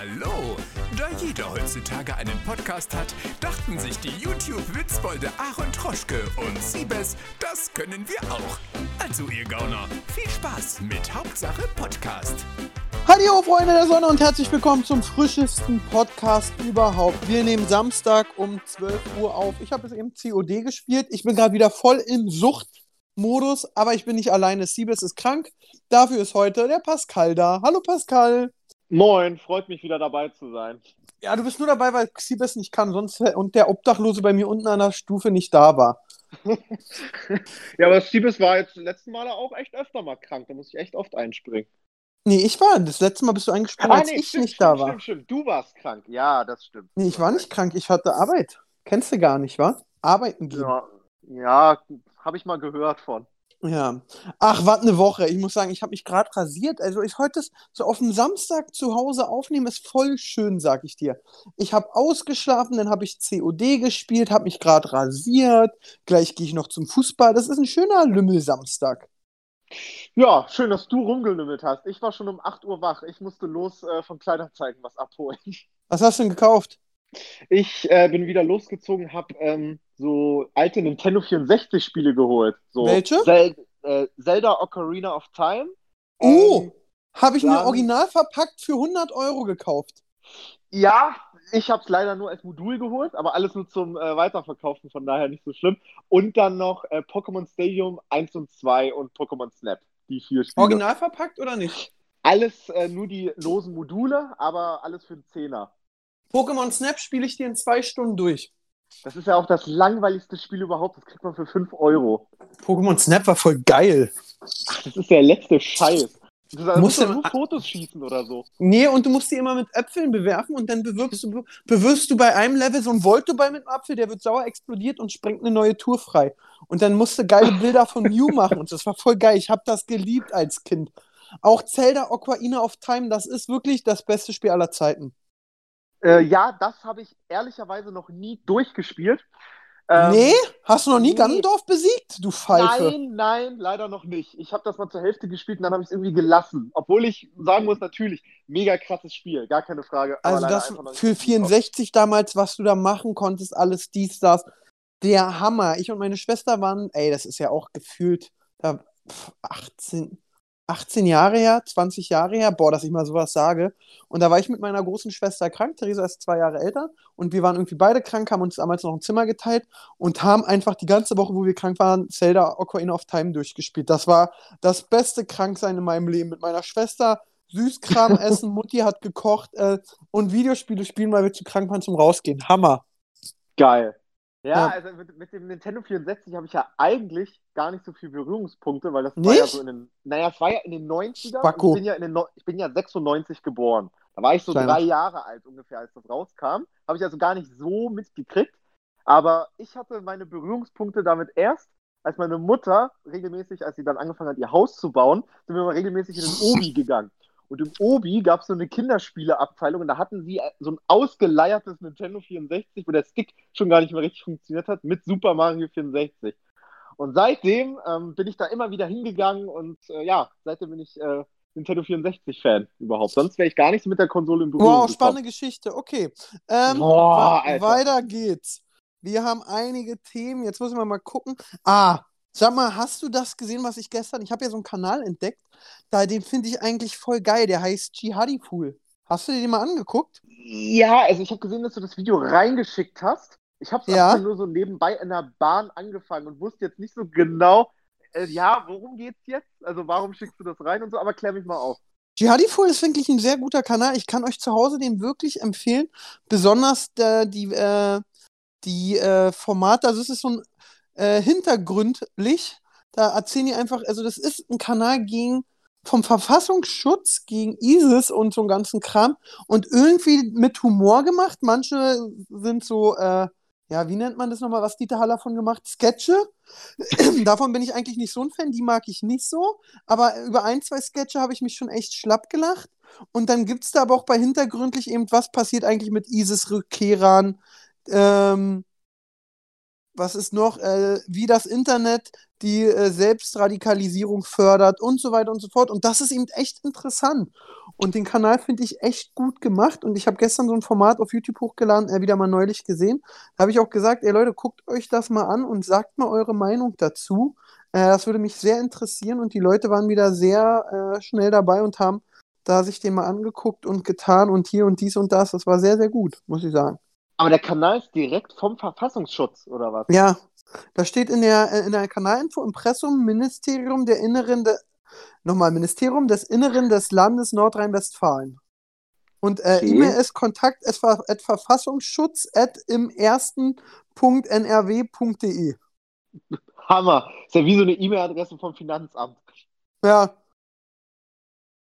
Hallo! Da jeder heutzutage einen Podcast hat, dachten sich die YouTube-Witzbolde Aaron Troschke und Siebes, das können wir auch. Also ihr Gauner, viel Spaß mit Hauptsache Podcast. Hallo Freunde der Sonne und herzlich willkommen zum frischesten Podcast überhaupt. Wir nehmen Samstag um 12 Uhr auf. Ich habe es eben COD gespielt. Ich bin gerade wieder voll im Suchtmodus, aber ich bin nicht alleine. Siebes ist krank. Dafür ist heute der Pascal da. Hallo Pascal. Moin, freut mich wieder dabei zu sein. Ja, du bist nur dabei, weil Siebes nicht kann sonst und der Obdachlose bei mir unten an der Stufe nicht da war. ja, aber Siebes war jetzt letzten Mal auch echt öfter mal krank. Da muss ich echt oft einspringen. Nee, ich war. Das letzte Mal bist du eingesprungen, Ah, als nee, ich stimmt, nicht stimmt, da war. Stimmt, stimmt. Du warst krank. Ja, das stimmt. Nee, ich war nicht krank. Ich hatte Arbeit. Kennst du gar nicht, wa? Arbeiten gehen. Ja, ja habe ich mal gehört von. Ja. Ach, was eine Woche. Ich muss sagen, ich habe mich gerade rasiert. Also ich heute so auf dem Samstag zu Hause aufnehmen, ist voll schön, sag ich dir. Ich habe ausgeschlafen, dann habe ich COD gespielt, habe mich gerade rasiert. Gleich gehe ich noch zum Fußball. Das ist ein schöner Lümmel-Samstag. Ja, schön, dass du rumgelümmelt hast. Ich war schon um 8 Uhr wach. Ich musste los äh, von Kleinanzeigen was abholen. Was hast du denn gekauft? Ich äh, bin wieder losgezogen, habe ähm, so alte Nintendo 64 Spiele geholt. So Welche? Zel äh, Zelda Ocarina of Time. Oh, Ähm, habe ich mir original verpackt für 100 Euro gekauft. Ja, ich habe es leider nur als Modul geholt, aber alles nur zum äh, Weiterverkaufen, von daher nicht so schlimm. Und dann noch äh, Pokémon Stadium 1 und 2 und Pokémon Snap. Die vier Spiele. Original verpackt oder nicht? Alles äh, nur die losen Module, aber alles für den Zehner. Pokémon Snap spiele ich dir in zwei Stunden durch. Das ist ja auch das langweiligste Spiel überhaupt. Das kriegt man für 5 Euro. Pokémon Snap war voll geil. Ach, das ist der letzte Scheiß. Du Musst musst nur Fotos schießen oder so. Nee, und du musst die immer mit Äpfeln bewerfen und dann bewirbst du, bewirfst du bei einem Level so einen Voltoball mit einem Apfel, der wird sauer explodiert und sprengt eine neue Tour frei. Und dann musst du geile Bilder von Mew machen und das war voll geil. Ich habe das geliebt als Kind. Auch Zelda Ocarina of Time, das ist wirklich das beste Spiel aller Zeiten. Äh, ja, das habe ich ehrlicherweise noch nie durchgespielt. Ähm, nee? Hast du noch nie nee. Ganondorf besiegt, du Pfeife? Nein, nein, leider noch nicht. Ich habe das mal zur Hälfte gespielt und dann habe ich es irgendwie gelassen. Obwohl ich sagen muss, natürlich, mega krasses Spiel, gar keine Frage. Also das für dazu gekommen. 64 damals, was du da machen konntest, alles dies, das, der Hammer. Ich und meine Schwester waren, ey, das ist ja auch gefühlt da, pf, 18, 18 Jahre her, 20 Jahre her, boah, dass ich mal sowas sage. Und da war ich mit meiner großen Schwester krank, Theresa ist zwei Jahre älter und wir waren irgendwie beide krank, haben uns damals noch ein Zimmer geteilt und haben einfach die ganze Woche, wo wir krank waren, Zelda Ocarina of Time durchgespielt. Das war das beste Kranksein in meinem Leben mit meiner Schwester. Süßkram essen, Mutti hat gekocht äh, und Videospiele spielen, weil wir zu krank waren zum Rausgehen. Hammer. Geil. Ja, also mit, mit dem Nintendo 64 habe ich ja eigentlich gar nicht so viele Berührungspunkte, weil das war ja Nicht? so in den, naja, es war ja in den 90ern. Spacko. und Ich bin ja in den, ich bin ja 96 geboren. Da war ich so Kleiner. drei Jahre alt ungefähr, als das rauskam. Habe ich also gar nicht so mitgekriegt. Aber ich hatte meine Berührungspunkte damit erst, als meine Mutter regelmäßig, als sie dann angefangen hat, ihr Haus zu bauen, sind wir mal regelmäßig in den Obi gegangen. Und im Obi gab es so eine Kinderspieleabteilung und da hatten sie so ein ausgeleiertes Nintendo 64, wo der Stick schon gar nicht mehr richtig funktioniert hat, mit Super Mario 64. Und seitdem ähm, bin ich da immer wieder hingegangen und äh, ja, seitdem bin ich äh, Nintendo 64-Fan überhaupt. Sonst wäre ich gar nicht mit der Konsole in Berührung Wow, gekommen. spannende Geschichte. Okay. Ähm, Boah, weiter geht's. Wir haben einige Themen. Jetzt müssen wir mal gucken. Ah, sag mal, hast du das gesehen, was ich gestern. Ich habe ja so einen Kanal entdeckt. Da, den finde ich eigentlich voll geil. Der heißt Jihadi Pool. Hast du dir den mal angeguckt? Ja, also ich habe gesehen, dass du das Video reingeschickt hast. Ich habe es Ja. nur so nebenbei in der Bahn angefangen und wusste jetzt nicht so genau, äh, ja, worum geht's jetzt? Also warum schickst du das rein und so, aber klär mich mal auf. Jihadi Pool ist wirklich ein sehr guter Kanal. Ich kann euch zu Hause den wirklich empfehlen. Besonders äh, die, äh, die äh, Formate. Also, es ist so ein äh, hintergründlich. Da erzählen die einfach, also, das ist ein Kanal gegen vom Verfassungsschutz gegen ISIS und so einen ganzen Kram und irgendwie mit Humor gemacht. Manche sind so, äh, ja, wie nennt man das nochmal, was Dieter Haller von gemacht? Sketche. Davon bin ich eigentlich nicht so ein Fan, die mag ich nicht so. Aber über ein, zwei Sketche habe ich mich schon echt schlapp gelacht. Und dann gibt es da aber auch bei hintergründlich eben, was passiert eigentlich mit ISIS-Rückkehrern. Ähm, was ist noch, äh, wie das Internet die äh, Selbstradikalisierung fördert und so weiter und so fort. Und das ist eben echt interessant. Und den Kanal finde ich echt gut gemacht. Und ich habe gestern so ein Format auf YouTube hochgeladen, äh, wieder mal neulich gesehen. Da habe ich auch gesagt, ey Leute, guckt euch das mal an und sagt mal eure Meinung dazu. Äh, das würde mich sehr interessieren. Und die Leute waren wieder sehr äh, schnell dabei und haben da sich den mal angeguckt und getan und hier und dies und das. Das war sehr, sehr gut, muss ich sagen. Aber der Kanal ist direkt vom Verfassungsschutz, oder was? Ja, da steht in der, äh, in der Kanalinfo Impressum Ministerium der Inneren, de, nochmal, Ministerium des Inneren des Landes Nordrhein-Westfalen. Und äh, Okay. E-Mail ist kontakt at, ver- at verfassungsschutz at im ersten Punkt nrw.de. Hammer. Ist ja wie so eine E-Mail-Adresse vom Finanzamt. Ja,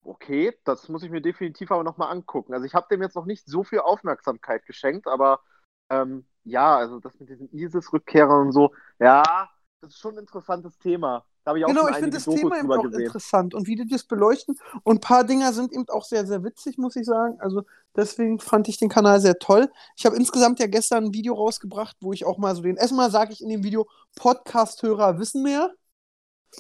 Okay, das muss ich mir definitiv aber nochmal angucken. Also ich habe dem jetzt noch nicht so viel Aufmerksamkeit geschenkt, aber ähm, ja, also das mit diesen ISIS-Rückkehrern und so, ja, das ist schon ein interessantes Thema. Da habe ich auch genau, schon ich finde das Dokus Thema eben auch gesehen. interessant und wie die das beleuchten. Und ein paar Dinger sind eben auch sehr, sehr witzig, muss ich sagen. Also deswegen fand ich den Kanal sehr toll. Ich habe insgesamt ja gestern ein Video rausgebracht, wo ich auch mal so den, erstmal sage ich in dem Video, Podcast-Hörer wissen mehr.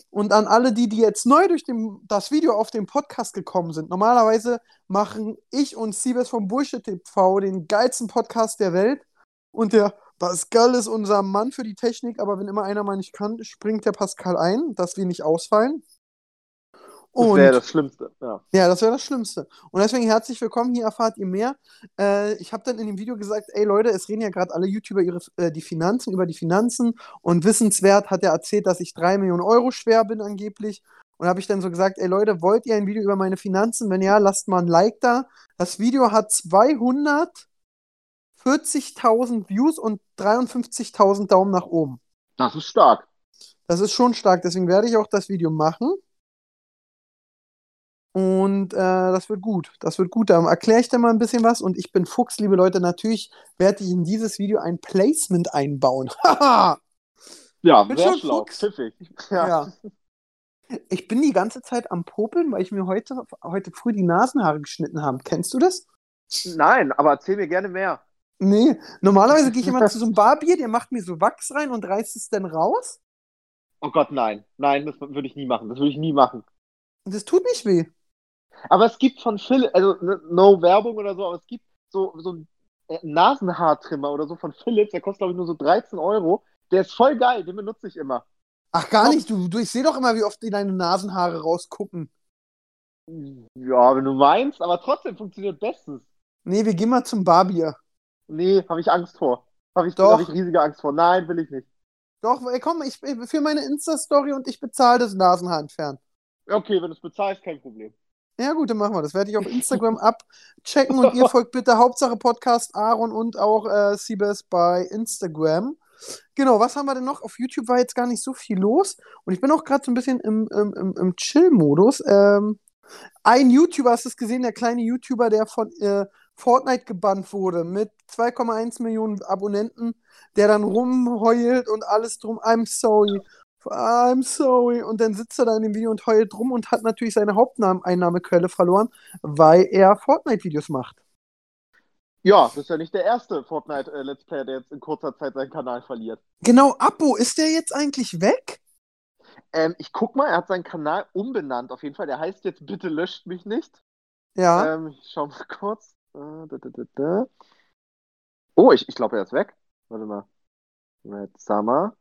Und an alle, die, die jetzt neu durch den, das Video auf den Podcast gekommen sind, normalerweise machen ich und Siebes vom Bullshit TV den geilsten Podcast der Welt. Und der Pascal ist unser Mann für die Technik, aber wenn immer einer mal nicht kann, springt der Pascal ein, dass wir nicht ausfallen. Das wäre das Schlimmste. Ja. ja, das wäre das Schlimmste. Und deswegen herzlich willkommen, hier erfahrt ihr mehr. Äh, ich habe dann in dem Video gesagt, ey Leute, es reden ja gerade alle YouTuber ihre, äh, die Finanzen, über die Finanzen. Und wissenswert hat er erzählt, dass ich drei Millionen Euro schwer bin angeblich. Und habe ich dann so gesagt, ey Leute, wollt ihr ein Video über meine Finanzen? Wenn ja, lasst mal ein Like da. Das Video hat 240.000 Views und 53.000 Daumen nach oben. Das ist stark. Das ist schon stark, deswegen werde ich auch das Video machen. Und äh, das wird gut. Das wird gut. Da erkläre ich dir mal ein bisschen was. Und ich bin Fuchs, liebe Leute. Natürlich werde ich in dieses Video ein Placement einbauen. Ja, Bin sehr schon schlau. Fuchs. Pfiffig. Ja. ja. Ich bin die ganze Zeit am Popeln, weil ich mir heute, heute früh die Nasenhaare geschnitten habe. Kennst du das? Nein, aber erzähl mir gerne mehr. Nee. Normalerweise gehe ich immer zu so einem Barbier, der macht mir so Wachs rein und reißt es dann raus. Oh Gott, nein. Nein, das würde ich nie machen. Das würde ich nie machen. Und das tut nicht weh. Aber es gibt von Philips, also ne, no Werbung oder so, aber es gibt so, so einen äh, Nasenhaartrimmer oder so von Philips, der kostet glaube ich nur so 13 Euro. Der ist voll geil, den benutze ich immer. Ach, gar nicht. Du, du, ich sehe doch immer, wie oft die deine Nasenhaare rausgucken. Ja, wenn du meinst, aber trotzdem funktioniert bestens. Nee, wir gehen mal zum Barbier. Nee, habe ich Angst vor. Habe ich, Doch. hab ich riesige Angst vor. Nein, will ich nicht. Doch, ey, komm, ich für meine Insta-Story und ich bezahle das Nasenhaar entfernen. Okay, wenn du es bezahlst, kein Problem. Ja, gut, dann machen wir das. Werde ich auf Instagram abchecken und ihr folgt bitte Hauptsache Podcast Aaron und auch äh, Siebes bei Instagram. Genau, was haben wir denn noch? Auf YouTube war jetzt gar nicht so viel los und ich bin auch gerade so ein bisschen im, im, im, im Chill-Modus. Ähm, ein YouTuber, hast du es gesehen, der kleine YouTuber, der von äh, Fortnite gebannt wurde mit 2,1 Millionen Abonnenten, der dann rumheult und alles drum, I'm sorry, I'm sorry. Und dann sitzt er da in dem Video und heult rum und hat natürlich seine Haupteinnahmequelle verloren, weil er Fortnite-Videos macht. Ja, das ist ja nicht der erste Fortnite-Let's Player, der jetzt in kurzer Zeit seinen Kanal verliert. Genau, Apo, ist der jetzt eigentlich weg? Ähm, ich guck mal, er hat seinen Kanal umbenannt auf jeden Fall. Der heißt jetzt Bitte löscht mich nicht. Ja. Ähm, ich schau mal kurz. Äh. Oh, ich, ich glaube, er ist weg. Warte mal. Red Summer.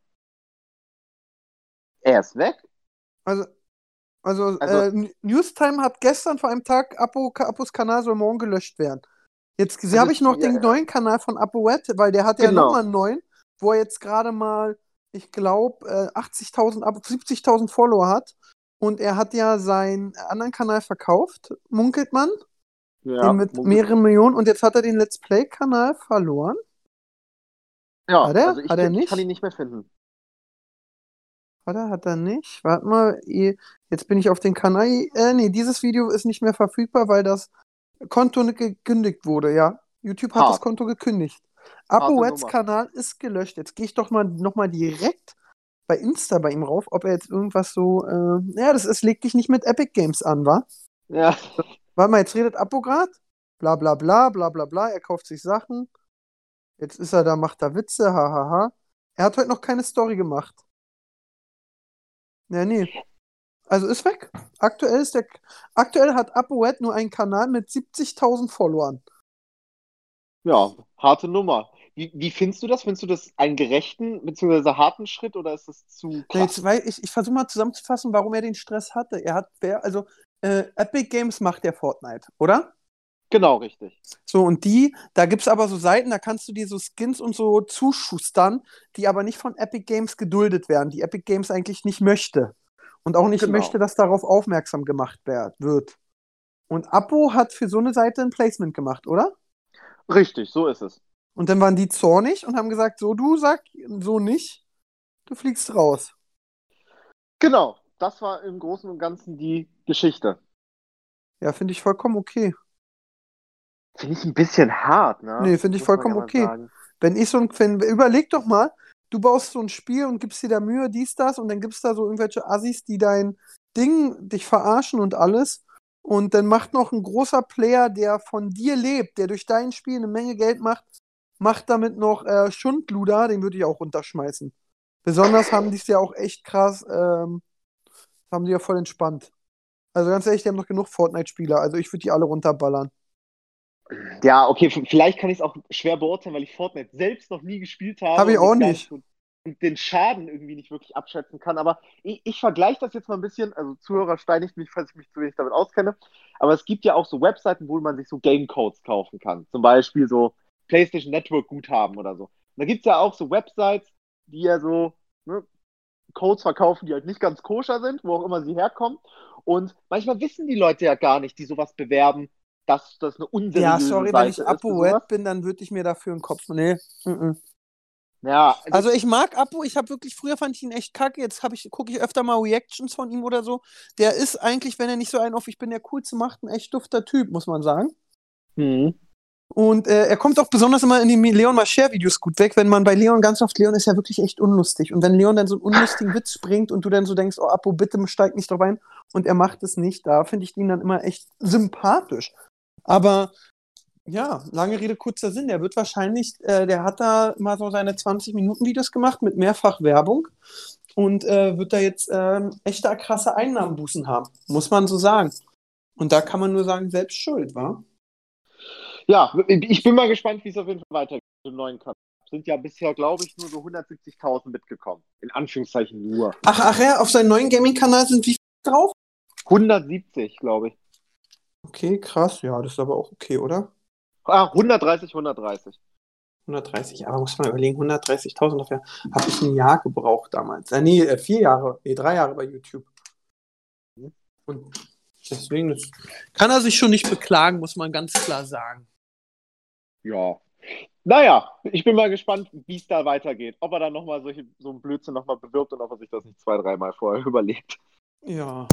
Er ist weg? Also, also, Also- äh, Newstime hat gestern vor einem Tag Apo, Apos Kanal soll morgen gelöscht werden. Jetzt Also habe ich noch ja, den ja. neuen Kanal von ApoRed, weil der hat ja Genau. nochmal einen neuen, wo er jetzt gerade mal, ich glaube, äh, 80.000, Abo- 70.000 Follower hat. Und er hat ja seinen anderen Kanal verkauft, munkelt man, Ja, den mit munkelt- mehreren Millionen. Und jetzt hat er den Let's Play-Kanal verloren. ja, Hat er? also ich, Hat er nicht? kann ihn nicht mehr finden. Oder hat er nicht? Warte mal, jetzt bin ich auf den Kanal. Äh, nee, dieses Video ist nicht mehr verfügbar, weil das Konto nicht gekündigt wurde, ja. YouTube hat Hart. das Konto gekündigt. Nummer. Kanal ist gelöscht. Jetzt gehe ich doch mal nochmal direkt bei Insta bei ihm rauf, ob er jetzt irgendwas so. Äh, ja, das ist, leg dich nicht mit Epic Games an, wa? Ja, Warte mal, jetzt redet Apo grad. Bla bla bla, bla bla bla. Er kauft sich Sachen. Jetzt ist er da, macht da Witze, hahaha. Er hat heute noch keine Story gemacht. Ja, nee. Also ist weg. Aktuell ist der. Aktuell hat ApoRed nur einen Kanal mit 70.000 Followern. Ja, harte Nummer. Wie, wie findest du das? Findest du das einen gerechten bzw. harten Schritt oder ist das zu krass? jetzt, weil ich ich versuche mal zusammenzufassen, warum er den Stress hatte. Er hat, wer- also äh, Epic Games macht ja Fortnite, oder? Genau, richtig. So, und die, da gibt es aber so Seiten, da kannst du dir so Skins und so zuschustern, die aber nicht von Epic Games geduldet werden, die Epic Games eigentlich nicht möchte. Und auch nicht Genau. möchte, dass darauf aufmerksam gemacht wird. Und Apo hat für so eine Seite ein Placement gemacht, oder? Richtig, so ist es. Und dann waren die zornig und haben gesagt, so du sag so nicht, du fliegst raus. Genau, das war im Großen und Ganzen die Geschichte. Ja, finde ich vollkommen okay. Finde ich ein bisschen hart, ne? Nee, finde ich Muss vollkommen ja okay. sagen. Wenn ich so ein, wenn, überleg doch mal, du baust so ein Spiel und gibst dir da Mühe, dies, das, und dann gibt's da so irgendwelche Assis, die dein Ding dich verarschen und alles. Und dann macht noch ein großer Player, der von dir lebt, der durch dein Spiel eine Menge Geld macht, macht damit noch äh, Schundluder, den würde ich auch runterschmeißen. Besonders haben die es ja auch echt krass, ähm, haben die ja voll entspannt. Also ganz ehrlich, die haben noch genug Fortnite-Spieler, also ich würde die alle runterballern. Ja, okay, vielleicht kann ich es auch schwer beurteilen, weil ich Fortnite selbst noch nie gespielt habe. Hab ich auch nicht. Und den Schaden irgendwie nicht wirklich abschätzen kann. Aber ich, ich vergleiche das jetzt mal ein bisschen. Also, Zuhörer steinigt mich, falls ich mich zu wenig damit auskenne. Aber es gibt ja auch so Webseiten, wo man sich so Gamecodes kaufen kann. Zum Beispiel so PlayStation Network Guthaben oder so. Und da gibt es ja auch so Websites, die ja so ne, Codes verkaufen, die halt nicht ganz koscher sind, wo auch immer sie herkommen. Und manchmal wissen die Leute ja gar nicht, die sowas bewerben, dass das eine unseriöse Ja, sorry, Seite wenn ich ist für Apo sowas. Red bin, dann würde ich mir dafür einen Kopf. Nee. mhm. Ja, Also ich mag Apo, ich habe wirklich, früher fand ich ihn echt kacke, jetzt ich, gucke ich öfter mal Reactions von ihm oder so. Der ist eigentlich, wenn er nicht so einen auf, ich bin der coolste macht, ein echt dufter Typ, muss man sagen. hm. Und äh, er kommt auch besonders immer in den Leon Mascher-Videos gut weg, wenn man bei Leon ganz oft, Leon ist ja wirklich echt unlustig. Und wenn Leon dann so einen unlustigen Witz bringt und du dann so denkst, oh Apo, bitte steig nicht drauf ein, und er macht es nicht, da finde ich ihn dann immer echt sympathisch. Aber ja, lange Rede, kurzer Sinn. Der wird wahrscheinlich, äh, der hat da mal so seine 20-Minuten-Videos gemacht mit mehrfach Werbung und äh, wird da jetzt ähm, echte krasse Einnahmenbußen haben, muss man so sagen. Und da kann man nur sagen, selbst schuld, wa? Ja, ich bin mal gespannt, wie es auf jeden Fall weitergeht mit dem neuen Cup. Sind ja bisher, glaube ich, nur so 170.000 mitgekommen. In Anführungszeichen nur. Ach, ach ja, auf seinem neuen Gaming-Kanal sind wie viel drauf? 170, glaube ich. Okay, krass, ja, das ist aber auch okay, oder? Ah, 130, 130. 130, aber muss man überlegen, 130.000 dafür habe ich ein Jahr gebraucht damals. Äh, nee, äh, vier Jahre, nee, drei Jahre bei YouTube. Und deswegen das kann er sich schon nicht beklagen, muss man ganz klar sagen. Ja. Naja, ich bin mal gespannt, wie es da weitergeht. Ob er dann nochmal so einen Blödsinn nochmal bewirbt und ob er sich das nicht zwei, dreimal vorher überlegt. Ja.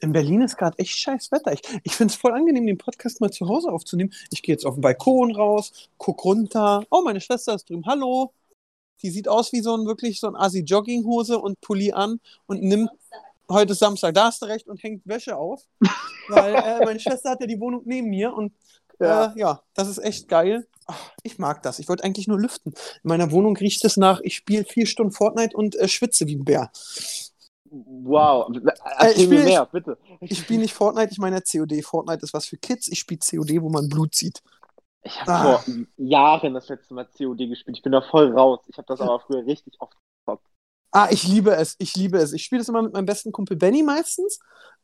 In Berlin ist gerade echt scheiß Wetter. Ich, ich finde es voll angenehm, den Podcast mal zu Hause aufzunehmen. Ich gehe jetzt auf den Balkon raus, guck runter. Oh, meine Schwester ist drüben. Hallo. Die sieht aus wie so ein wirklich so ein Assi-Jogginghose und Pulli an und nimmt heute ist Samstag, da hast du recht, und hängt Wäsche auf. Weil äh, meine Schwester hat ja die Wohnung neben mir und Ja. ja, äh, ja das ist echt geil. Ach, ich mag das. Ich wollte eigentlich nur lüften. In meiner Wohnung riecht es nach, ich spiele vier Stunden Fortnite und äh, schwitze wie ein Bär. Wow. ich Erzähl mir spiel- mehr, bitte. Ich spiele nicht Fortnite, ich meine COD. Fortnite ist was für Kids. Ich spiele COD, wo man Blut sieht. Ich habe Ah. vor Jahren das letzte Mal COD gespielt. Ich bin da voll raus. Ich habe das aber früher richtig oft gezockt. Ah, ich liebe es. Ich liebe es. Ich spiele das immer mit meinem besten Kumpel Benny meistens.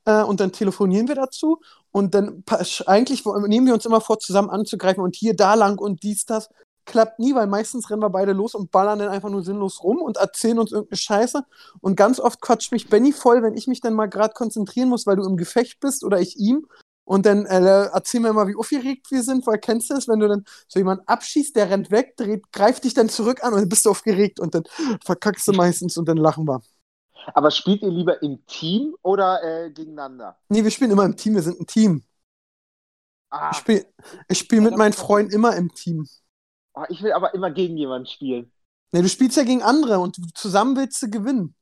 Äh, und dann telefonieren wir dazu. Und dann eigentlich nehmen wir uns immer vor, zusammen anzugreifen und hier, da lang und dies, das. Klappt nie, weil meistens rennen wir beide los und ballern dann einfach nur sinnlos rum und erzählen uns irgendeine Scheiße. Und ganz oft quatscht mich Benny voll, wenn ich mich dann mal gerade konzentrieren muss, weil du im Gefecht bist oder ich ihm. Und dann äh, erzähl mir mal, wie aufgeregt wir sind, weil kennst du es, wenn du dann so jemanden abschießt, der rennt weg, dreht, greift dich dann zurück an und dann bist du aufgeregt und dann verkackst du meistens und dann lachen wir. Aber spielt ihr lieber im Team oder äh, gegeneinander? Nee, wir spielen immer im Team, wir sind ein Team. Ah, Ich spiele ich spiel mit meinen Freunden immer im Team. Ah, ich will aber immer gegen jemanden spielen. Nee, du spielst ja gegen andere und zusammen willst du gewinnen.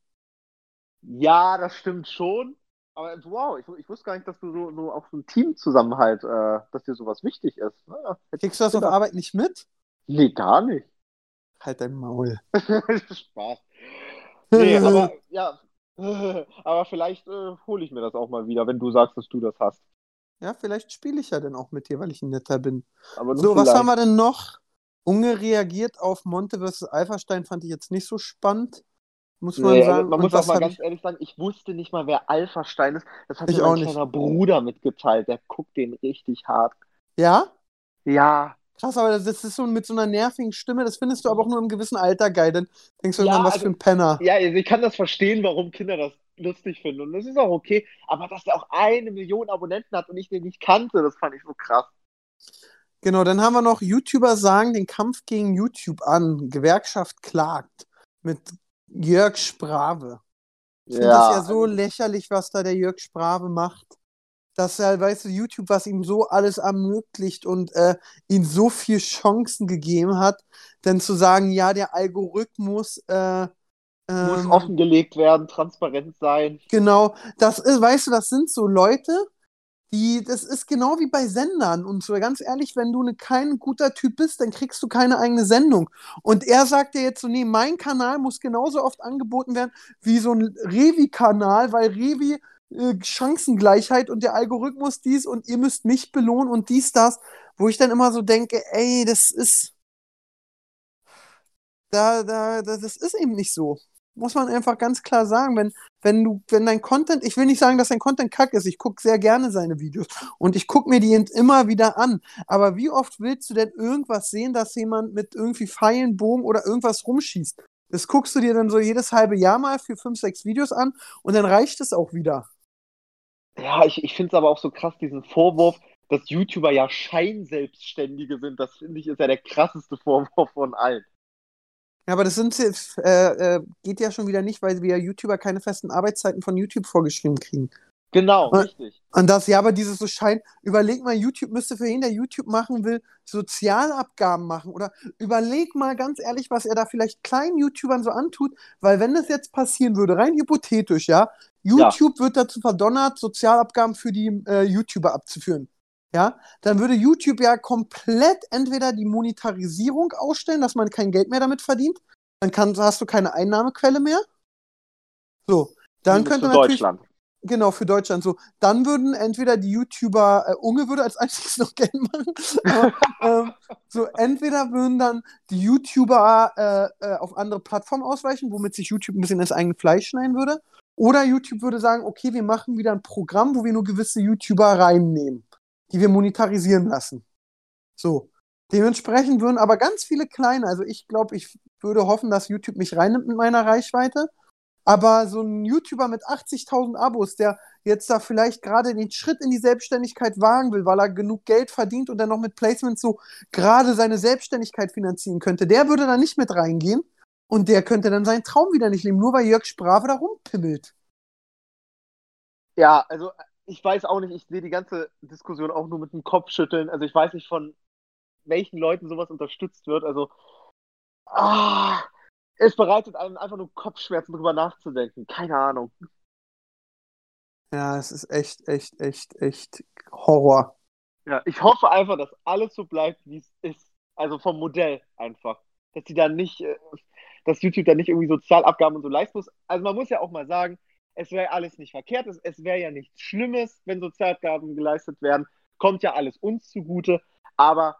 Ja, das stimmt schon. Aber wow, ich, ich wusste gar nicht, dass du so, so auf so ein Teamzusammenhalt, äh, dass dir sowas wichtig ist. Naja, hätte Kriegst du das auf. Arbeit nicht mit? Nee, gar nicht. Halt dein Maul. Spaß. Nee, aber ja, aber vielleicht äh, hole ich mir das auch mal wieder, wenn du sagst, dass du das hast. Ja, vielleicht spiele ich ja dann auch mit dir, weil ich ein netter bin. So, was vielleicht. haben wir denn noch? Unge reagiert auf Monte vs. Alphastein, fand ich jetzt nicht so spannend. Muss man Nee, also sagen. man muss auch mal ganz ich, ehrlich sagen, ich wusste nicht mal, wer Alpha-Stein ist. Das hat Ich mir auch mein nicht. kleiner Bruder mitgeteilt. Der guckt den richtig hart. ja? Ja, Krass, aber das ist so mit so einer nervigen Stimme, das findest du aber auch nur im gewissen Alter geil. Dann denkst du Ja, irgendwann, was also- für ein Penner. ja, also ich kann das verstehen, warum Kinder das lustig finden. Und das ist auch okay. Aber dass der auch eine Million Abonnenten hat und ich den nicht kannte, das fand ich so krass. Genau, dann haben wir noch YouTuber sagen den Kampf gegen YouTube an. Gewerkschaft klagt. Mit Jörg Sprave. Ich finde das ja so lächerlich, was da der Jörg Sprave macht. Dass er, weißt du, YouTube, was ihm so alles ermöglicht und äh, ihm so viel Chancen gegeben hat, dann zu sagen, ja, der Algorithmus äh, muss ähm, offengelegt werden, transparent sein. Genau, das ist, weißt du, das sind so Leute, die, das ist genau wie bei Sendern. Und so ganz ehrlich, wenn du ne, kein guter Typ bist, dann kriegst du keine eigene Sendung. Und er sagt dir jetzt so, nee, mein Kanal muss genauso oft angeboten werden wie so ein Revi-Kanal, weil Revi äh, Chancengleichheit und der Algorithmus dies und ihr müsst mich belohnen und dies, das, wo ich dann immer so denke, ey, das ist, da, da, da das ist eben nicht so. Muss man einfach ganz klar sagen, wenn, wenn du, wenn dein Content, ich will nicht sagen, dass dein Content kack ist, ich gucke sehr gerne seine Videos und ich gucke mir die immer wieder an. Aber wie oft willst du denn irgendwas sehen, dass jemand mit irgendwie Pfeilen, Bogen oder irgendwas rumschießt? Das guckst du dir dann so jedes halbe Jahr mal für fünf, sechs Videos an und dann reicht es auch wieder. Ja, ich, ich finde es aber auch so krass, diesen Vorwurf, dass YouTuber ja Scheinselbstständige sind. Das finde ich ist ja der krasseste Vorwurf von allen. Ja, aber das sind äh, äh, geht ja schon wieder nicht, weil wir YouTuber keine festen Arbeitszeiten von YouTube vorgeschrieben kriegen. Genau, Aber- richtig. Und das, ja, aber dieses so scheint, überleg mal, YouTube müsste für jeden, der YouTube machen will, Sozialabgaben machen. Oder überleg mal ganz ehrlich, was er da vielleicht kleinen YouTubern so antut, weil wenn das jetzt passieren würde, rein hypothetisch, ja, YouTube wird dazu verdonnert, Sozialabgaben für die äh, YouTuber abzuführen. Ja, dann würde YouTube ja komplett entweder die Monetarisierung ausstellen, dass man kein Geld mehr damit verdient, dann kann, hast du keine Einnahmequelle mehr. So, dann könnte für natürlich Deutschland. Genau, für Deutschland so. Dann würden entweder die YouTuber, äh, Unge würde als einziges noch Geld machen, aber ähm, so entweder würden dann die YouTuber äh, äh, auf andere Plattformen ausweichen, womit sich YouTube ein bisschen ins eigene Fleisch schneiden würde. Oder YouTube würde sagen, okay, wir machen wieder ein Programm, wo wir nur gewisse YouTuber reinnehmen, die wir monetarisieren lassen. So. Dementsprechend würden aber ganz viele kleine, also ich glaube, ich würde hoffen, dass YouTube mich reinnimmt mit meiner Reichweite. Aber so ein YouTuber mit 80.000 Abos, der jetzt da vielleicht gerade den Schritt in die Selbstständigkeit wagen will, weil er genug Geld verdient und dann noch mit Placements so gerade seine Selbstständigkeit finanzieren könnte, der würde da nicht mit reingehen und der könnte dann seinen Traum wieder nicht leben, nur weil Jörg Sprave da rumpimmelt. Ja, also ich weiß auch nicht, ich sehe die ganze Diskussion auch nur mit dem Kopfschütteln. Also ich weiß nicht, von welchen Leuten sowas unterstützt wird. Also, ah, es bereitet einem einfach nur Kopfschmerzen, drüber nachzudenken. Keine Ahnung. Ja, es ist echt, echt, echt, echt Horror. Ja, ich hoffe einfach, dass alles so bleibt, wie es ist. Also vom Modell einfach. Dass die da nicht, äh, dass YouTube da nicht irgendwie Sozialabgaben und so leisten muss. Also man muss ja auch mal sagen, es wäre alles nicht verkehrt, es, es wäre ja nichts Schlimmes, wenn Sozialabgaben geleistet werden. Kommt ja alles uns zugute. Aber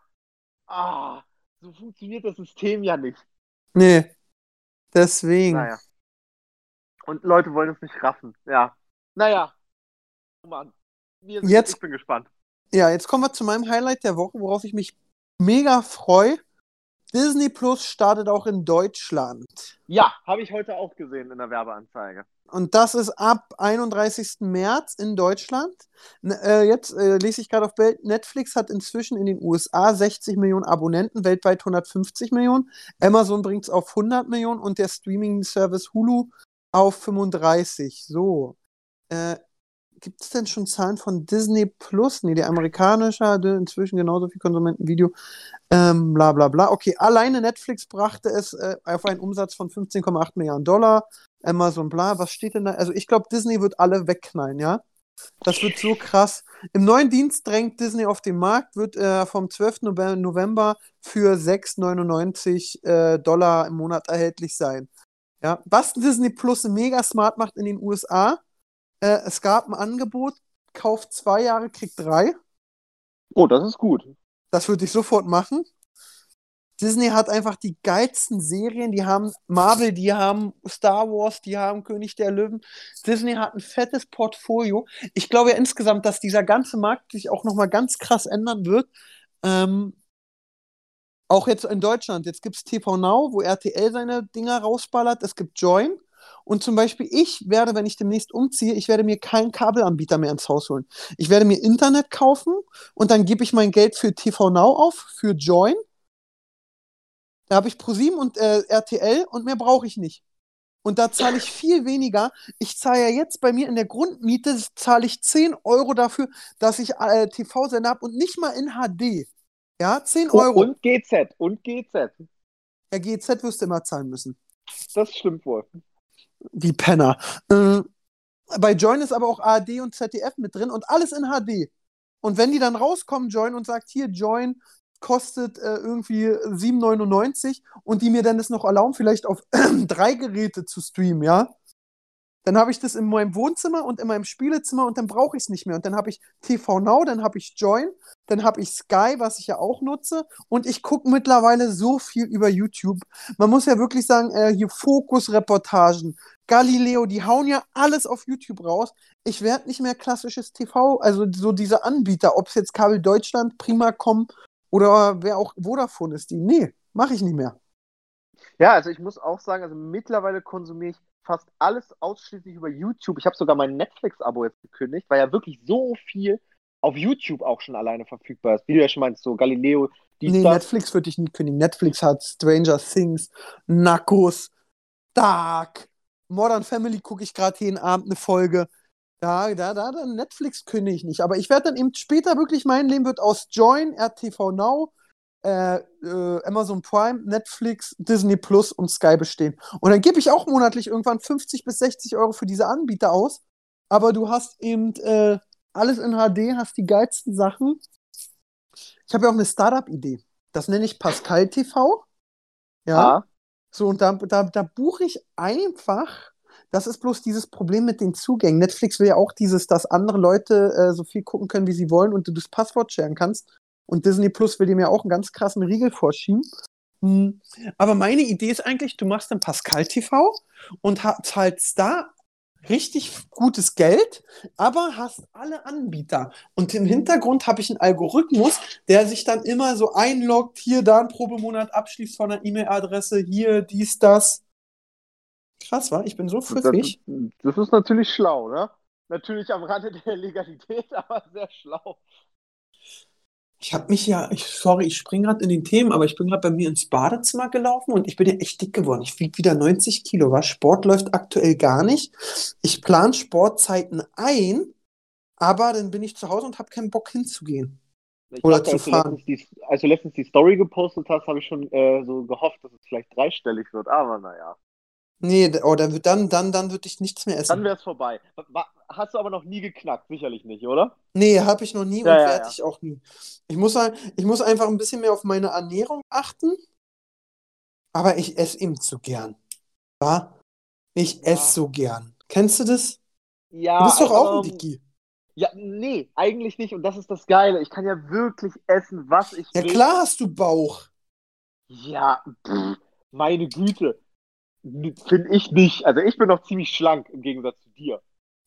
ah, so funktioniert das System ja nicht. Nee. Deswegen. Naja. Und Leute wollen es nicht raffen. Ja. Naja. Oh Mann. Sind, Jetzt- ich bin gespannt. Ja, jetzt kommen wir zu meinem Highlight der Woche, worauf ich mich mega freue. Disney Plus startet auch in Deutschland. Ja, habe ich heute auch gesehen in der Werbeanzeige. Und das ist ab 31. März in Deutschland. Äh, jetzt äh, lese ich gerade auf Bild, Netflix hat inzwischen in den USA 60 Millionen Abonnenten, weltweit 150 Millionen. Amazon bringt es auf 100 Millionen und der Streaming-Service Hulu auf 35. So. Äh, Gibt es denn schon Zahlen von Disney Plus? Nee, der amerikanische hatte inzwischen genauso viel Konsumentenvideo. Ähm, bla bla bla. Okay, alleine Netflix brachte es äh, auf einen Umsatz von 15,8 Milliarden Dollar. Amazon, bla, was steht denn da? Also ich glaube, Disney wird alle wegknallen, ja? Das wird so krass. Im neuen Dienst drängt Disney auf den Markt, wird äh, vom 12. Nove- November für 6,99 äh, Dollar im Monat erhältlich sein. Ja, was Disney Plus mega smart macht in den USA, äh, es gab ein Angebot, kauft zwei Jahre, kriegt drei. Oh, das ist gut. Das würde ich sofort machen. Disney hat einfach die geilsten Serien. Die haben Marvel, die haben Star Wars, die haben König der Löwen. Disney hat ein fettes Portfolio. Ich glaube ja insgesamt, dass dieser ganze Markt sich auch nochmal ganz krass ändern wird. Ähm, auch jetzt in Deutschland. Jetzt gibt es TV Now, wo RTL seine Dinger rausballert. Es gibt Join. Und zum Beispiel, ich werde, wenn ich demnächst umziehe, ich werde mir keinen Kabelanbieter mehr ins Haus holen. Ich werde mir Internet kaufen und dann gebe ich mein Geld für TV Now auf, für Join. Da habe ich ProSieben und äh, RTL und mehr brauche ich nicht. Und da zahle ich viel weniger. Ich zahle ja jetzt bei mir in der Grundmiete, zahle ich 10 Euro dafür, dass ich äh, TV-Sender habe und nicht mal in HD. Ja, 10 Euro. Und GZ. Und GZ. Ja, GZ wirst du immer zahlen müssen. Das stimmt wohl. Die Penner. Äh, bei Join ist aber auch ARD und ZDF mit drin und alles in HD. Und wenn die dann rauskommen, Join, und sagt, hier, Join kostet äh, irgendwie 7,99 und die mir dann das noch erlauben, vielleicht auf drei Geräte zu streamen, ja, dann habe ich das in meinem Wohnzimmer und in meinem Spielezimmer und dann brauche ich es nicht mehr. Und dann habe ich TV Now, dann habe ich Join, dann habe ich Sky, was ich ja auch nutze. Und ich gucke mittlerweile so viel über YouTube. Man muss ja wirklich sagen, äh, hier Fokus-Reportagen, Galileo, die hauen ja alles auf YouTube raus. Ich werde nicht mehr klassisches TV, also so diese Anbieter, ob es jetzt Kabel Deutschland, Primacom oder wer auch Vodafone ist, die, nee, mache ich nicht mehr. Ja, also ich muss auch sagen, also mittlerweile konsumiere ich fast alles ausschließlich über YouTube. Ich habe sogar mein Netflix-Abo jetzt gekündigt, weil ja wirklich so viel auf YouTube auch schon alleine verfügbar ist. Wie du ja schon meinst, so Galileo, die Nee, Netflix würde ich nie kündigen. Netflix hat Stranger Things, Narcos, Dark, Modern Family gucke ich gerade jeden Abend eine Folge. Da, da, da, da, Netflix kündige ich nicht. Aber ich werde dann eben später wirklich, mein Leben wird aus Join, RTV Now, äh, äh, Amazon Prime, Netflix, Disney Plus und Sky bestehen. Und dann gebe ich auch monatlich irgendwann 50 bis 60 Euro für diese Anbieter aus. Aber du hast eben äh, alles in HD, hast die geilsten Sachen. Ich habe ja auch eine Startup-Idee. Das nenne ich Pascal TV. Ja. Ah, So, und da, da, da buche ich einfach. Das ist bloß dieses Problem mit den Zugängen. Netflix will ja auch dieses, dass andere Leute äh, so viel gucken können, wie sie wollen und du das Passwort sharen kannst. Und Disney Plus will dem ja auch einen ganz krassen Riegel vorschieben. Hm. Aber meine Idee ist eigentlich, du machst dann Pascal TV und zahlst da richtig gutes Geld, aber hast alle Anbieter. Und im Hintergrund habe ich einen Algorithmus, der sich dann immer so einloggt, hier, da ein Probemonat abschließt von einer E-Mail-Adresse, hier, dies, das. Krass, wa? Ich bin so das, pfiffig. das ist natürlich schlau, ne? Natürlich am Rande der Legalität, aber sehr schlau. Ich habe mich ja, ich, sorry, ich springe gerade in den Themen, aber ich bin gerade bei mir ins Badezimmer gelaufen und ich bin ja echt dick geworden. Ich wiege wieder 90 Kilo, was? Sport läuft aktuell gar nicht. Ich plane Sportzeiten ein, aber dann bin ich zu Hause und habe keinen Bock hinzugehen. Ich Oder dachte, zu als, du fahren. letztens die, als du letztens die Story gepostet hast, habe ich schon äh, so gehofft, dass es vielleicht dreistellig wird, aber naja. Nee, oh, dann, dann, dann, dann würde ich nichts mehr Dann essen. wäre es vorbei. Hast du aber noch nie geknackt, sicherlich nicht, oder? Nee, habe ich noch nie und Ja, ja, werde ja. ich auch nie. Ich muss, sagen, ich muss einfach ein bisschen mehr auf meine Ernährung achten, aber ich esse eben zu gern. Ja? Ich Ja. esse so gern. Kennst du das? Ja, Du bist doch auch ein ähm, Dicky. Ja, nee, eigentlich nicht. Und das ist das Geile. Ich kann ja wirklich essen, was ich Ja, will. klar hast du Bauch. Ja, pff, meine Güte. Finde ich nicht. Also ich bin noch ziemlich schlank im Gegensatz zu dir.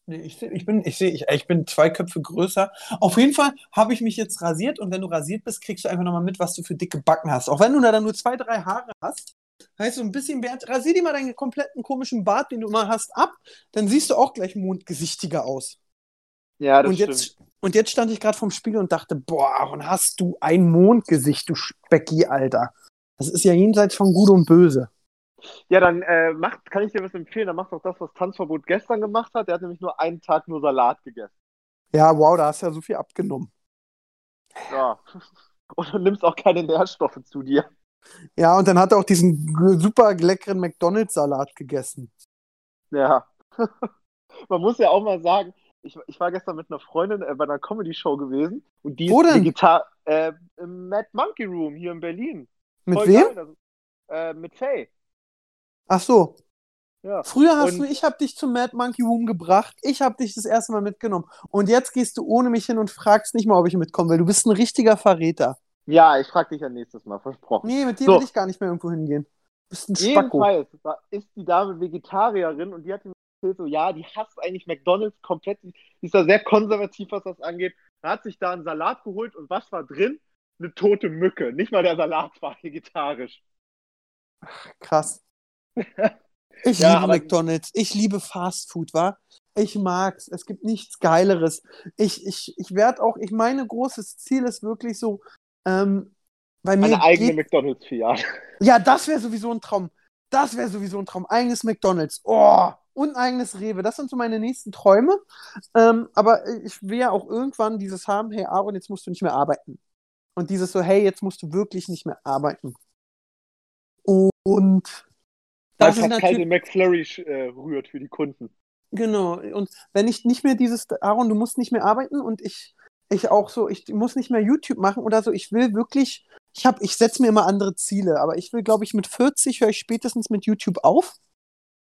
Nee, ich, ich bin, ich sehe, ich, ich bin zwei Köpfe größer. Auf jeden Fall habe ich mich jetzt rasiert und wenn du rasiert bist, kriegst du einfach nochmal mit, was du für dicke Backen hast. Auch wenn du da dann nur zwei, drei Haare hast, heißt so ein bisschen rasier dir mal deinen kompletten komischen Bart, den du immer hast, ab, dann siehst du auch gleich mondgesichtiger aus. Ja, das Und stimmt. jetzt, und jetzt stand ich gerade vorm Spiegel und dachte, boah, und hast du ein Mondgesicht, du Specki, Alter. Das ist ja jenseits von Gut und Böse. Ja, dann äh, macht, kann ich dir was empfehlen. Dann mach doch das, was Tanzverbot gestern gemacht hat. Der hat nämlich nur einen Tag nur Salat gegessen. Ja, wow, da hast du ja so viel abgenommen. Ja. Und du nimmst auch keine Nährstoffe zu dir. Ja, und dann hat er auch diesen super leckeren McDonalds-Salat gegessen. Ja. Man muss ja auch mal sagen, ich, ich war gestern mit einer Freundin äh, bei einer Comedy-Show gewesen und die Wo ist denn? Vegetar äh, im Mad Monkey Room hier in Berlin. Mit Voll wem? geil, das- äh, mit Faye. Ach so. Ja. Früher hast Und- du, ich habe dich zum Mad Monkey Room gebracht. Ich habe dich das erste Mal mitgenommen. Und jetzt gehst du ohne mich hin und fragst nicht mal, ob ich mitkomme, weil du bist ein richtiger Verräter. Ja, ich frag dich ja nächstes Mal, versprochen. Nee, mit dir So. will ich gar nicht mehr irgendwo hingehen. Du bist ein Spacko. Jedenfalls ist die Dame Vegetarierin und die hat mir erzählt, so, ja, die hasst eigentlich McDonalds komplett. Die ist da sehr konservativ, was das angeht. Da hat sich da einen Salat geholt und was war drin? Eine tote Mücke. Nicht mal der Salat war vegetarisch. Krass. Ich Ja, liebe McDonalds. Ich liebe Fast Food, wa? Ich mag's. Es gibt nichts Geileres. Ich, ich, ich werde auch, ich meine, großes Ziel ist wirklich so, ähm, bei mir Eine eigene McDonalds-Filiale. Ja, das wäre sowieso ein Traum. Das wäre sowieso ein Traum. Eigenes McDonalds. Oh, und ein eigenes Rewe. Das sind so meine nächsten Träume. Ähm, aber ich will ja auch irgendwann dieses haben, hey Aaron, jetzt musst du nicht mehr arbeiten. Und dieses so, hey, jetzt musst du wirklich nicht mehr arbeiten. Und das natürlich, den McFlurry äh, rührt für die Kunden. genau. Und wenn ich nicht mehr dieses, Aaron, du musst nicht mehr arbeiten und ich, ich auch so, ich muss nicht mehr YouTube machen oder so, ich will wirklich, ich habe, ich setze mir immer andere Ziele, aber ich will, glaube ich, mit 40 höre ich spätestens mit YouTube auf.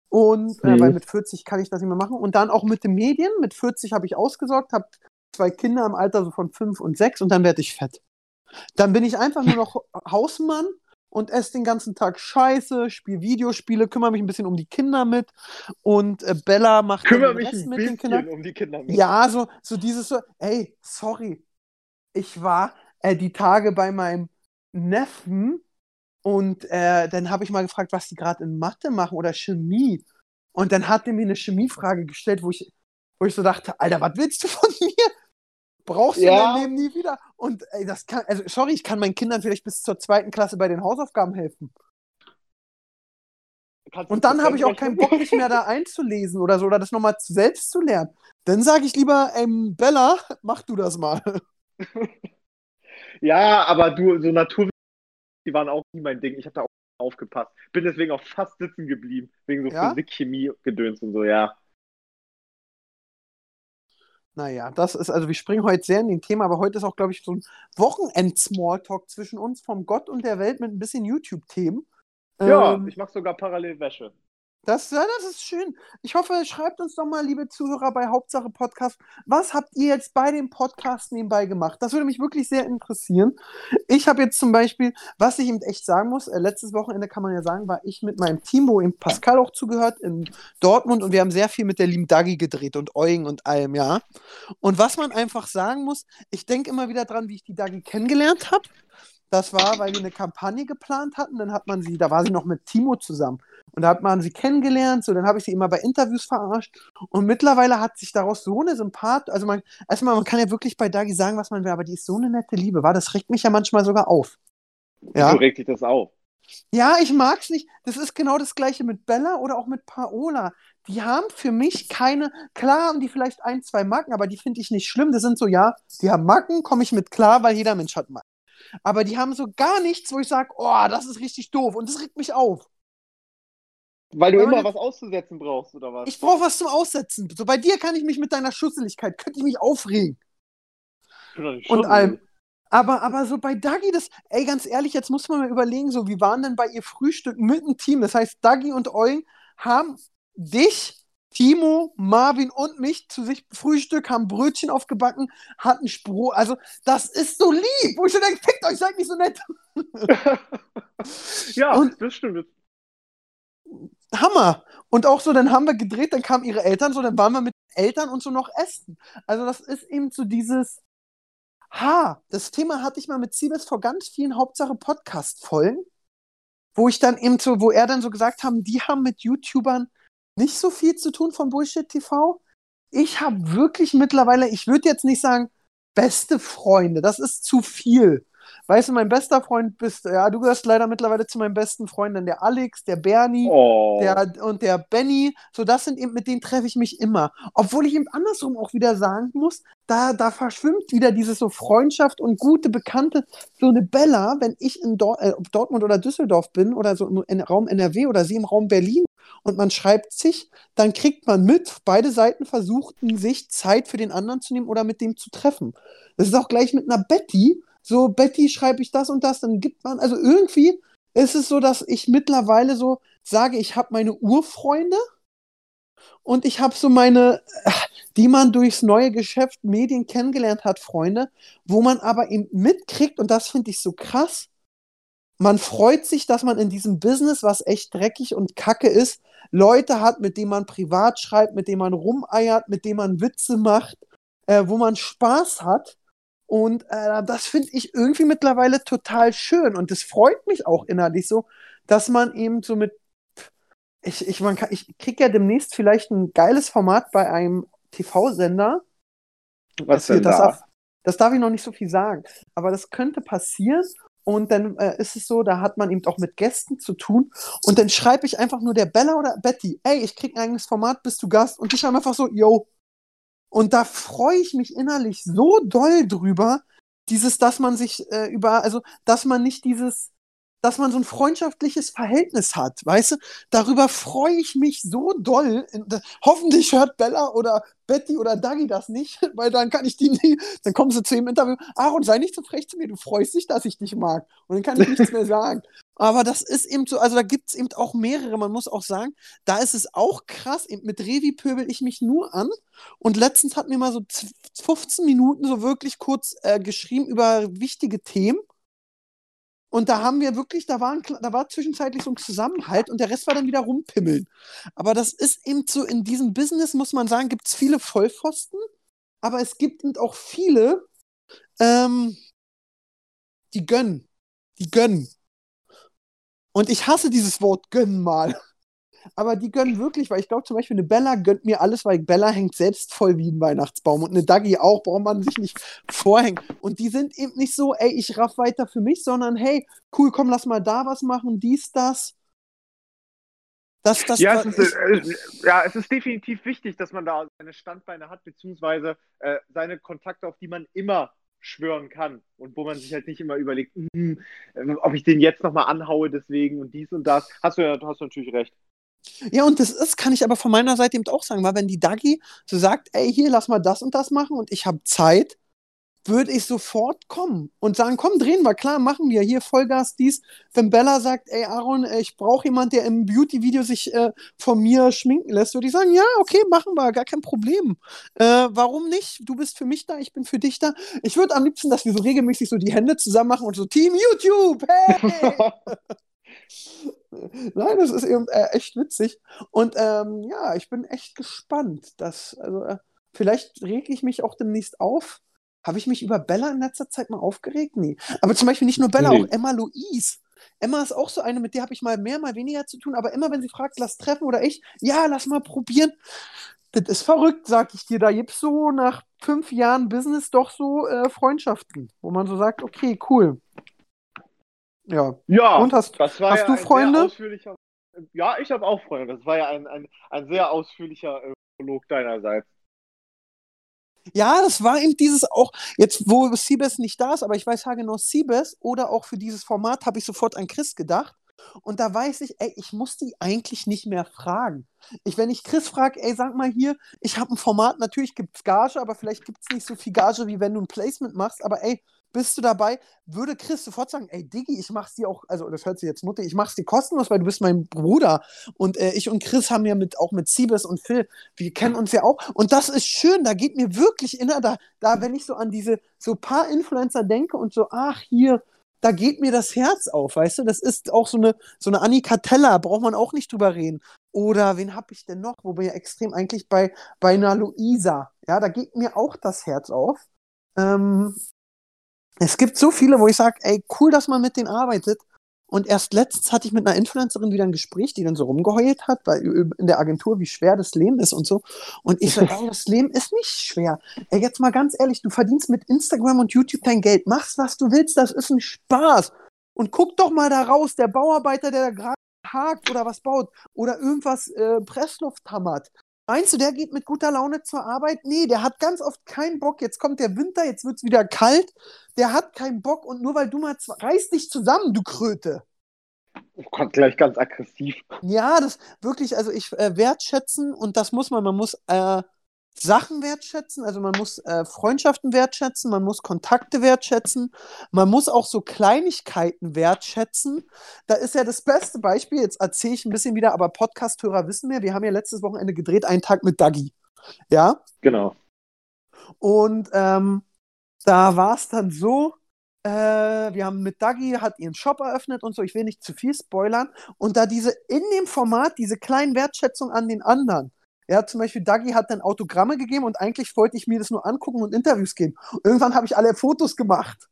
Und äh, Mhm. weil mit 40 kann ich das nicht mehr machen. Und dann auch mit den Medien. Mit 40 habe ich ausgesorgt, habe zwei Kinder im Alter so von 5 und 6 und dann werde ich fett. Dann bin ich einfach nur noch Hausmann und esse den ganzen Tag Scheiße, spiele Videospiele, kümmere mich ein bisschen um die Kinder mit und äh, Bella macht Kümmere den mich ein mit den bisschen Kindern. um die Kinder mit. Ja, so, so dieses so, ey, sorry. Ich war äh, die Tage bei meinem Neffen und äh, dann habe ich mal gefragt, was die gerade in Mathe machen oder Chemie. Und dann hat er mir eine Chemiefrage gestellt, wo ich, wo ich so dachte, Alter, was willst du von mir? Brauchst du Ja. in deinem Leben nie wieder? Und ey, das kann, also sorry, ich kann meinen Kindern vielleicht bis zur zweiten Klasse bei den Hausaufgaben helfen. Kannst Und dann habe ich auch keinen Bock, mich mehr da einzulesen oder so, oder das nochmal selbst zu lernen. Dann sage ich lieber, ähm, Bella, mach du das mal. Ja, aber du, so Naturwissenschaften, die waren auch nie mein Ding. Ich habe da auch aufgepasst. Bin deswegen auch fast sitzen geblieben. Wegen so Ja? Physik, Chemie, Gedöns und so, ja. Naja, das ist, also wir springen heute sehr in den Thema, aber heute ist auch, glaube ich, so ein Wochenend-Smalltalk zwischen uns vom Gott und der Welt mit ein bisschen YouTube-Themen. Ja, Ähm, ich mache sogar parallel Wäsche. Das, das ist schön. Ich hoffe, schreibt uns doch mal, liebe Zuhörer bei Hauptsache Podcast, was habt ihr jetzt bei dem Podcast nebenbei gemacht? Das würde mich wirklich sehr interessieren. Ich habe jetzt zum Beispiel, was ich eben echt sagen muss, äh, letztes Wochenende kann man ja sagen, war ich mit meinem Team, wo eben Pascal auch zugehört, in Dortmund und wir haben sehr viel mit der lieben Dagi gedreht und Eugen und allem, ja. Und was man einfach sagen muss, ich denke immer wieder dran, wie ich die Dagi kennengelernt habe. Das war, weil wir eine Kampagne geplant hatten. Dann hat man sie, da war sie noch mit Timo zusammen. Und da hat man sie kennengelernt. So, dann habe ich sie immer bei Interviews verarscht. Und mittlerweile hat sich daraus so eine Sympath, also man, erstmal, man kann ja wirklich bei Dagi sagen, was man will, aber die ist so eine nette Liebe, war. Das regt mich ja manchmal sogar auf. Ja. So regt sich das auf. Ja, ich mag's nicht. Das ist genau das gleiche mit Bella oder auch mit Paola. Die haben für mich keine, klar haben die vielleicht ein, zwei Macken, aber die finde ich nicht schlimm. Das sind so, ja, die haben Macken, komme ich mit klar, weil jeder Mensch hat Macken. Aber die haben so gar nichts, wo ich sage, oh, das ist richtig doof und das regt mich auf. Weil du Weil immer was auszusetzen brauchst, oder was? Ich brauche was zum Aussetzen. So bei dir kann ich mich mit deiner Schusseligkeit, könnte ich mich aufregen. Und allem. Aber, aber so bei Dagi, das, ey, ganz ehrlich, jetzt muss man mal überlegen, so, wie waren denn bei ihr Frühstück mit dem Team? Das heißt, Dagi und Eugen haben dich, Timo, Marvin und mich zu sich Frühstück, haben Brötchen aufgebacken, hatten Spro. Also, das ist so lieb, wo ich schon denke, fickt euch, seid nicht so nett. ja, Und- das stimmt. Hammer. Und auch so, dann haben wir gedreht, dann kamen ihre Eltern, so, dann waren wir mit Eltern und so noch essen. Also, das ist eben so dieses, ha, das Thema hatte ich mal mit Siebes vor ganz vielen Hauptsache Podcast-Folgen, wo ich dann eben so, wo er dann so gesagt haben, die haben mit YouTubern nicht so viel zu tun von Bullshit TV. Ich habe wirklich mittlerweile, ich würde jetzt nicht sagen, beste Freunde, das ist zu viel. Weißt du, mein bester Freund bist, ja, du gehörst leider mittlerweile zu meinen besten Freunden, der Alex, der Bernie, Oh. der, und der Benny, so das sind eben, mit denen treffe ich mich immer. Obwohl ich eben andersrum auch wieder sagen muss, da, da verschwimmt wieder dieses so Freundschaft und gute Bekannte. So eine Bella, wenn ich in Dor äh, ob Dortmund oder Düsseldorf bin oder so im, im Raum NRW oder sie im Raum Berlin, und man schreibt sich, dann kriegt man mit, beide Seiten versuchten sich Zeit für den anderen zu nehmen oder mit dem zu treffen. Das ist auch gleich mit einer Betty. So, Betty schreibe ich das und das, dann gibt man, also irgendwie ist es so, dass ich mittlerweile so sage, ich habe meine Urfreunde und ich habe so meine, die man durchs neue Geschäft Medien kennengelernt hat, Freunde, wo man aber eben mitkriegt, und das finde ich so krass, man freut sich, dass man in diesem Business, was echt dreckig und kacke ist, Leute hat, mit denen man privat schreibt, mit denen man rumeiert, mit denen man Witze macht, äh, wo man Spaß hat. Und äh, das finde ich irgendwie mittlerweile total schön. Und es freut mich auch innerlich so, dass man eben so mit. Ich, ich, ich kriege ja demnächst vielleicht ein geiles Format bei einem TV-Sender. Was denn das, da? Darf, das darf ich noch nicht so viel sagen. Aber das könnte passieren. Und dann äh, ist es so, da hat man eben auch mit Gästen zu tun. Und dann schreibe ich einfach nur der Bella oder Betty, ey, ich krieg ein eigenes Format, bist du Gast? Und die schreiben einfach so, yo. Und da freue ich mich innerlich so doll drüber, dieses, dass man sich äh, über, also, dass man nicht dieses, dass man so ein freundschaftliches Verhältnis hat, weißt du? Darüber freue ich mich so doll. Hoffentlich hört Bella oder Betty oder Dagi das nicht, weil dann kann ich die nie, dann kommen sie zu ihm Interview, Aaron, sei nicht so frech zu mir, du freust dich, dass ich dich mag. Und dann kann ich nichts mehr sagen. Aber das ist eben so, also da gibt es eben auch mehrere, man muss auch sagen, da ist es auch krass, eben mit Revi pöbel ich mich nur an. Und letztens hat mir mal so 15 Minuten so wirklich kurz äh, geschrieben über wichtige Themen. Und da haben wir wirklich, da war, ein, da war zwischenzeitlich so ein Zusammenhalt und der Rest war dann wieder rumpimmeln. Aber das ist eben so, in diesem Business muss man sagen, gibt es viele Vollpfosten, aber es gibt eben auch viele, ähm, die gönnen. Die gönnen. Und ich hasse dieses Wort gönnen mal aber die gönnen wirklich, weil ich glaube zum Beispiel eine Bella gönnt mir alles, weil Bella hängt selbst voll wie ein Weihnachtsbaum und eine Dagi auch, braucht man sich nicht vorhängen. Und die sind eben nicht so, ey, ich raff weiter für mich, sondern hey, cool, komm, lass mal da was machen, dies, das. Das, das, ja, es ist, äh, ja, es ist definitiv wichtig, dass man da seine Standbeine hat, beziehungsweise äh, seine Kontakte, auf die man immer schwören kann und wo man sich halt nicht immer überlegt, mm, ob ich den jetzt nochmal anhaue deswegen und dies und das. Hast du ja, hast du natürlich recht. Ja, und das ist, kann ich aber von meiner Seite eben auch sagen, weil wenn die Dagi so sagt, ey, hier, lass mal das und das machen und ich habe Zeit, würde ich sofort kommen und sagen, komm, drehen wir, klar, machen wir, hier Vollgas dies. Wenn Bella sagt, ey, Aaron, äh, ich brauche jemanden, der im Beauty-Video sich äh, von mir schminken lässt, würde ich sagen, ja, okay, machen wir, gar kein Problem. Äh, warum nicht? Du bist für mich da, ich bin für dich da. Ich würde am liebsten, dass wir so regelmäßig so die Hände zusammen machen und so Team YouTube, hey! Nein, das ist eben äh, echt witzig. Und ähm, ja, ich bin echt gespannt. Dass, also, äh, vielleicht rege ich mich auch demnächst auf. Habe ich mich über Bella in letzter Zeit mal aufgeregt? Nee. Aber zum Beispiel nicht nur Bella, nee. auch Emma Louise. Emma ist auch so eine, mit der habe ich mal mehr, mal weniger zu tun. Aber immer, wenn sie fragt, lass treffen oder ich, ja, lass mal probieren. Das ist verrückt, sag ich dir. Da gibt es so nach fünf Jahren Business doch so äh, Freundschaften, wo man so sagt, okay, cool. Ja. Ja, und hast, hast ja du Freunde? Ja, ich habe auch Freunde. Das war ja ein, ein, ein sehr ausführlicher äh, Prolog deinerseits. Ja, das war eben dieses auch, jetzt wo Siebes nicht da ist, aber ich weiß ja genau, Siebes oder auch für dieses Format habe ich sofort an Chris gedacht. Und da weiß ich, ey, ich muss die eigentlich nicht mehr fragen. Ich, wenn ich Chris frage, ey, sag mal hier, ich habe ein Format, natürlich gibt es Gage, aber vielleicht gibt es nicht so viel Gage, wie wenn du ein Placement machst. Aber ey, bist du dabei, würde Chris sofort sagen, ey Diggi, ich mach's dir auch, also das hört sich jetzt Mutter, ich mach's dir kostenlos, weil du bist mein Bruder. Und äh, ich und Chris haben ja mit, auch mit Siebes und Phil, wir kennen uns ja auch. Und das ist schön, da geht mir wirklich inner, da, da, wenn ich so an diese, so paar Influencer denke und so, ach, hier, da geht mir das Herz auf, weißt du? Das ist auch so eine, so eine Annika Teller, braucht man auch nicht drüber reden. Oder wen habe ich denn noch? Wo wir ja extrem eigentlich bei, bei einer Luisa, ja, da geht mir auch das Herz auf. Ähm, es gibt so viele, wo ich sage, ey, cool, dass man mit denen arbeitet. Und erst letztens hatte ich mit einer Influencerin wieder ein Gespräch, die dann so rumgeheult hat, weil in der Agentur, wie schwer das Leben ist und so. Und ich so, ey, das Leben ist nicht schwer. Ey, jetzt mal ganz ehrlich, du verdienst mit Instagram und YouTube dein Geld, machst, was du willst, das ist ein Spaß. Und guck doch mal da raus, der Bauarbeiter, der da gerade hakt oder was baut oder irgendwas äh, Pressluft hammert. Meinst du, der geht mit guter Laune zur Arbeit? Nee, der hat ganz oft keinen Bock. Jetzt kommt der Winter, jetzt wird es wieder kalt. Der hat keinen Bock und nur weil du mal reiß dich zusammen, du Kröte. Oh Gott, gleich ganz aggressiv. Ja, das wirklich, also ich äh, wertschätzen und das muss man, man muss äh, Sachen wertschätzen, also man muss äh, Freundschaften wertschätzen, man muss Kontakte wertschätzen, man muss auch so Kleinigkeiten wertschätzen. Da ist ja das beste Beispiel, jetzt erzähle ich ein bisschen wieder, aber Podcast-Hörer wissen wir, wir haben ja letztes Wochenende gedreht, einen Tag mit Dagi. Ja? Genau. Und ähm, da war es dann so, äh, wir haben mit Dagi, hat ihren Shop eröffnet und so, ich will nicht zu viel spoilern. Und da diese in dem Format, diese kleinen Wertschätzungen an den anderen. Ja, zum Beispiel Dagi hat dann Autogramme gegeben und eigentlich wollte ich mir das nur angucken und Interviews geben. Und irgendwann habe ich alle Fotos gemacht.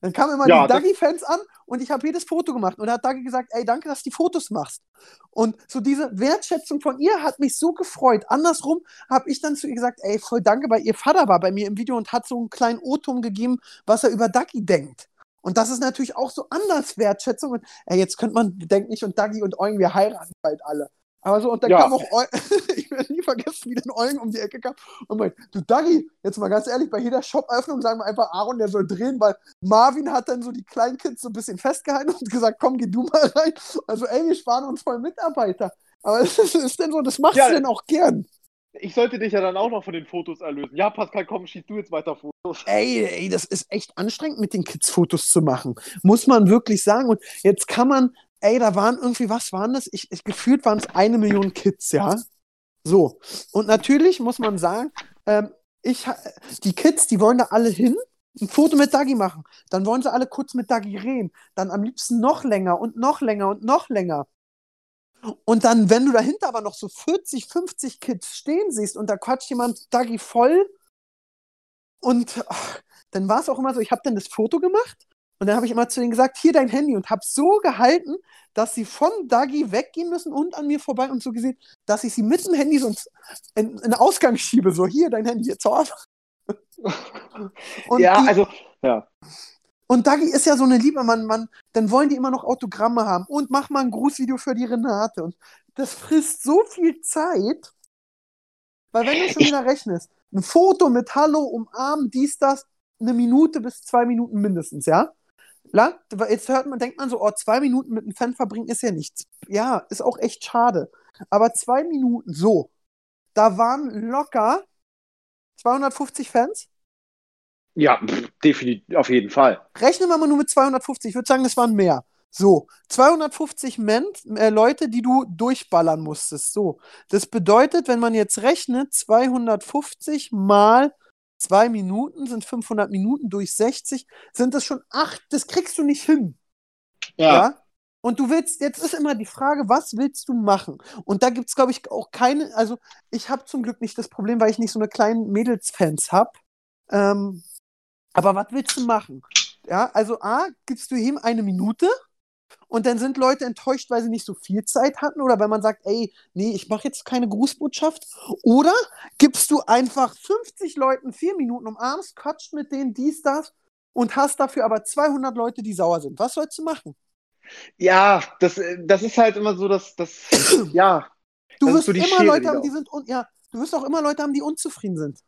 Dann kamen immer Ja, die Dagi-Fans an und ich habe jedes Foto gemacht. Und da hat Dagi gesagt, ey, danke, dass du die Fotos machst. Und so diese Wertschätzung von ihr hat mich so gefreut. Andersrum habe ich dann zu ihr gesagt, ey, voll danke, weil ihr Vater war bei mir im Video und hat so einen kleinen O-Ton gegeben, was er über Dagi denkt. Und das ist natürlich auch so anders Wertschätzung. Und ey, jetzt könnte man denken, ich und Dagi und Eugen, wir heiraten bald alle. Aber so, und dann Ja. kam auch, Eu ich werde nie vergessen, wie dann Eugen um die Ecke kam und meinte, du Dagi, jetzt mal ganz ehrlich, bei jeder Shop-Öffnung sagen wir einfach Aaron, der soll drehen, weil Marvin hat dann so die Kleinkids so ein bisschen festgehalten und gesagt, komm, geh du mal rein. Also ey, wir sparen uns voll Mitarbeiter. Aber es ist, ist denn so, das machst Ja. du denn auch gern. Ich sollte dich ja dann auch noch von den Fotos erlösen. Ja, Pascal, komm, schieß du jetzt weiter Fotos. Ey, ey, das ist echt anstrengend, mit den Kids Fotos zu machen. Muss man wirklich sagen. Und jetzt kann man, ey, da waren irgendwie, was waren das? Ich, ich gefühlt waren es eine Million Kids, ja. So. Und natürlich muss man sagen, ähm, ich, die Kids, die wollen da alle hin, ein Foto mit Dagi machen. Dann wollen sie alle kurz mit Dagi reden. Dann am liebsten noch länger und noch länger und noch länger. Und dann, wenn du dahinter aber noch so 40, 50 Kids stehen siehst und da quatscht jemand Dagi voll und ach, dann war es auch immer so, ich habe dann das Foto gemacht und dann habe ich immer zu denen gesagt, hier dein Handy und habe so gehalten, dass sie von Dagi weggehen müssen und an mir vorbei und so gesehen, dass ich sie mit dem Handy so in, in den Ausgang schiebe, so hier dein Handy jetzt auf. Und ja, die, also, ja. und Dagi ist ja so eine Liebe, man, man, dann wollen die immer noch Autogramme haben und mach mal ein Grußvideo für die Renate. Und das frisst so viel Zeit, weil wenn du schon wieder rechnest, ein Foto mit Hallo, umarmen, dies, das, eine Minute bis zwei Minuten mindestens, ja? La? Jetzt hört man, denkt man so, oh, zwei Minuten mit einem Fan verbringen ist ja nichts. Ja, ist auch echt schade. Aber zwei Minuten, so, da waren locker 250 Fans. Ja, definitiv, auf jeden Fall. Rechnen wir mal nur mit 250. Ich würde sagen, das waren mehr. So, 250 Men äh, Leute, die du durchballern musstest. So, das bedeutet, wenn man jetzt rechnet, 250 mal zwei Minuten sind 500 Minuten durch 60, sind das schon acht. Das kriegst du nicht hin. Ja. Und du willst, jetzt ist immer die Frage, was willst du machen? Und da gibt es, glaube ich, auch keine, also ich habe zum Glück nicht das Problem, weil ich nicht so eine kleinen Mädelsfans habe. Ähm, aber was willst du machen? Ja, also A, gibst du ihm eine Minute und dann sind Leute enttäuscht, weil sie nicht so viel Zeit hatten oder weil man sagt, ey, nee, ich mache jetzt keine Grußbotschaft. Oder gibst du einfach 50 Leuten vier Minuten umarmst, quatscht mit denen, dies, das und hast dafür aber 200 Leute, die sauer sind. Was sollst du machen? Ja, das, äh, das ist halt immer so, dass das, ja, Du wirst so immer Schere, Leute haben, die sind un ja, du wirst auch immer Leute haben, die unzufrieden sind.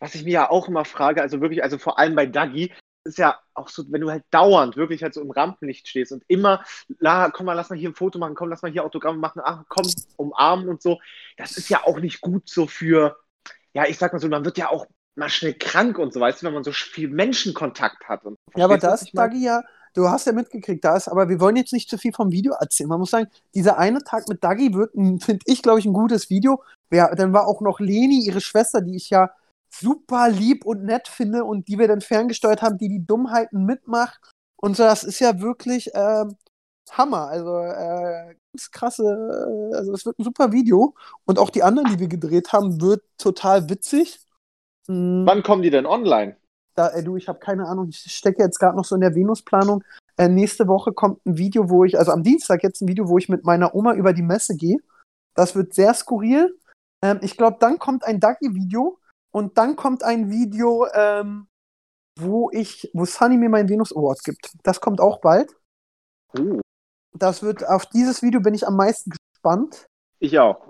was ich mir ja auch immer frage, also wirklich, also vor allem bei Dagi, ist ja auch so, wenn du halt dauernd wirklich halt so im Rampenlicht stehst und immer, la, komm mal, lass mal hier ein Foto machen, komm, lass mal hier Autogramme machen, ach, komm, umarmen und so, das ist ja auch nicht gut so für, ja, ich sag mal so, man wird ja auch mal schnell krank und so, weißt du, wenn man so viel Menschenkontakt hat. Und, Ja, aber verstehst du, da was ist ich meine? Dagi ja, du hast ja mitgekriegt, da ist, aber wir wollen jetzt nicht zu viel vom Video erzählen. Man muss sagen, dieser eine Tag mit Dagi wird, finde ich, glaube ich, ein gutes Video. Ja, dann war auch noch Leni, ihre Schwester, die ich ja super lieb und nett finde und die wir dann ferngesteuert haben, die die Dummheiten mitmacht. Und so, das ist ja wirklich ähm, Hammer. Also äh, ganz krasse, äh, also es wird ein super Video. Und auch die anderen, die wir gedreht haben, wird total witzig. Mm. Wann kommen die denn online? Da, ey, du, ich habe keine Ahnung. Ich stecke jetzt gerade noch so in der Venusplanung. Äh, nächste Woche kommt ein Video, wo ich, also am Dienstag jetzt ein Video, wo ich mit meiner Oma über die Messe gehe. Das wird sehr skurril. Ähm, ich glaube, dann kommt ein Ducky-Video und dann kommt ein Video, ähm, wo ich, wo Sunny mir meinen Venus Award gibt. Das kommt auch bald. Oh, Das wird, auf dieses Video bin ich am meisten gespannt. ich auch.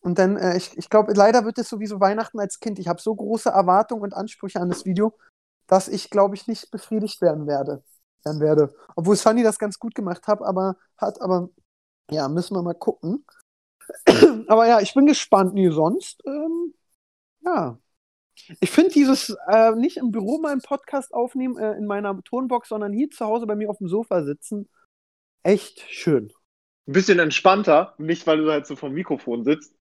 Und dann, äh, ich, ich glaube, leider wird es sowieso Weihnachten als Kind. Ich habe so große Erwartungen und Ansprüche an das Video, dass ich, glaube ich, nicht befriedigt werden werde. werden werde. Obwohl Sunny das ganz gut gemacht hat, aber hat, aber ja, müssen wir mal gucken. aber ja, ich bin gespannt. Nee, sonst, ähm, ja. Ich finde dieses äh, nicht im Büro meinen Podcast aufnehmen, äh, in meiner Tonbox, sondern hier zu Hause bei mir auf dem Sofa sitzen, echt schön. Ein bisschen entspannter, nicht weil du halt so vom Mikrofon sitzt.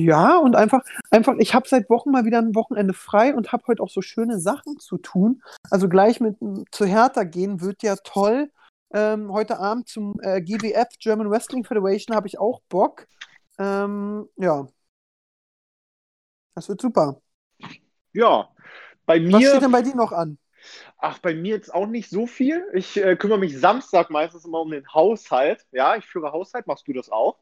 Ja, und einfach, einfach, ich habe seit Wochen mal wieder ein Wochenende frei und habe heute auch so schöne Sachen zu tun. Also gleich mit zu Hertha gehen wird ja toll. Ähm, heute Abend zum äh, GWF, German Wrestling Federation, habe ich auch Bock. Ähm, ja. Das wird super. Ja, bei Was steht mir, denn bei dir noch an? ach, bei mir jetzt auch nicht so viel. Ich äh, kümmere mich Samstag meistens immer um den Haushalt. Ja, ich führe Haushalt. Machst du das auch?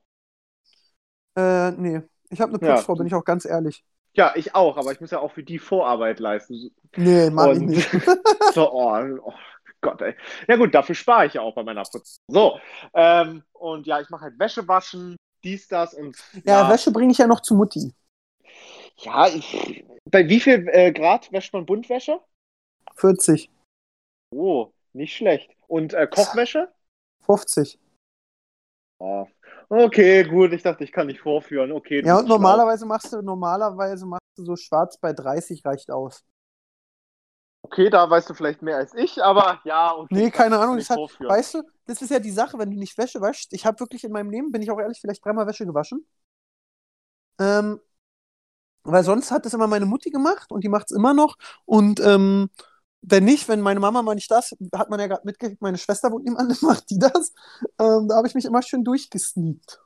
Äh, nee. Ich habe eine Ja. Putzfrau, bin ich auch ganz ehrlich. Ja, ich auch, aber ich muss ja auch für die Vorarbeit leisten. Nee, mag ich nicht. So, oh, oh Gott, ey. Ja gut, dafür spare ich ja auch bei meiner Putz. So, ähm, und ja, ich mache halt Wäsche waschen, dies, das und Ja, Wäsche bringe ich ja noch zu Mutti. Ja, ich, bei wie viel äh, Grad wäscht man Buntwäsche? 40, Oh, nicht schlecht. Und äh, Kochwäsche? 50. Oh. Okay, gut, ich dachte, ich kann nicht vorführen. Okay, Ja, und schlau. normalerweise machst du, normalerweise machst du so schwarz bei 30 reicht aus. Okay, da weißt du vielleicht mehr als ich, aber ja. Okay, Nee, keine Ahnung. Das hat, weißt du, das ist ja die Sache, wenn du nicht Wäsche wäschst. Ich habe wirklich in meinem Leben, bin ich auch ehrlich, vielleicht dreimal Wäsche gewaschen. Ähm, weil sonst hat das immer meine Mutti gemacht und die macht es immer noch. Und ähm, wenn nicht, wenn meine Mama mal nicht das, hat man ja gerade mitgekriegt, meine Schwester wohnt nebenan, macht die das. Ähm, da habe ich mich immer schön durchgesneakt.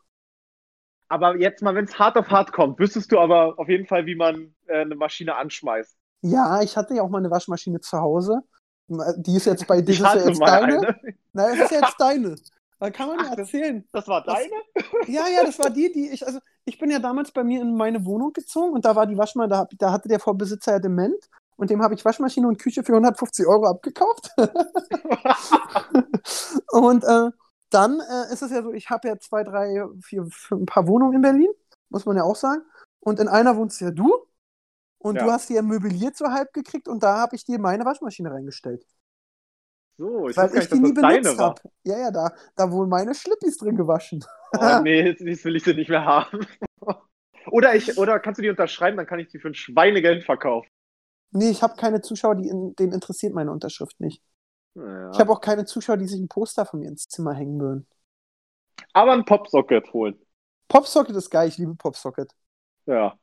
Aber jetzt mal, wenn es hart auf hart kommt, wüsstest du aber auf jeden Fall, wie man äh, eine Maschine anschmeißt. Ja, ich hatte ja auch mal eine Waschmaschine zu Hause. Die ist jetzt bei dir, Ich ist ja jetzt mal deine. eine. Nein, das ist ja jetzt deine. Da kann man ja Ach, das- erzählen. Das war Das- deine? Ja, ja, das war die, die ich, also ich bin ja damals bei mir in meine Wohnung gezogen und da war die Waschmaschine, da, da hatte der Vorbesitzer ja dement und dem habe ich Waschmaschine und Küche für 150 Euro abgekauft. und äh, dann äh, ist es ja so, ich habe ja zwei, drei, vier, fünf, ein paar Wohnungen in Berlin, muss man ja auch sagen. Und in einer wohnst ja du und Ja. du hast die ja möbliert so halb gekriegt und da habe ich dir meine Waschmaschine reingestellt. So, ich weil ich nicht, die nie benutzt habe. Ja, ja, da, da wurden meine Schlippis drin gewaschen. Oh nee, jetzt, jetzt will ich sie nicht mehr haben. Oder, ich, oder kannst du die unterschreiben, dann kann ich die für ein Schweinegeld verkaufen. Nee, ich habe keine Zuschauer, die in, denen interessiert meine Unterschrift nicht. Naja. Ich habe auch keine Zuschauer, die sich ein Poster von mir ins Zimmer hängen würden. Aber ein Popsocket holen. Popsocket ist geil, ich liebe Popsocket. Ja.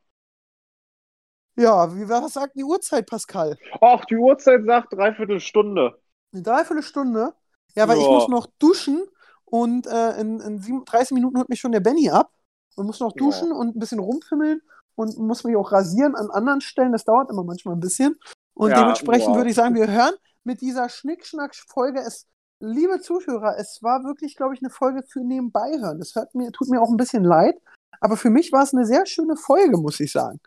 Ja, wie, was sagt die Uhrzeit, Pascal? Ach, die Uhrzeit sagt dreiviertel Stunde. Eine Dreiviertelstunde? Ja, weil ich Ja. muss noch duschen und äh, in, in sieben, 30 Minuten holt mich schon der Benny ab und muss noch Ja. duschen und ein bisschen rumfimmeln und muss mich auch rasieren an anderen Stellen. Das dauert immer manchmal ein bisschen. Und Ja, dementsprechend boah. würde ich sagen, wir hören mit dieser Schnickschnack-Folge. Es, liebe Zuhörer, es war wirklich, glaube ich, eine Folge für nebenbei hören. Das hört mir, tut mir auch ein bisschen leid. Aber für mich war es eine sehr schöne Folge, muss ich sagen.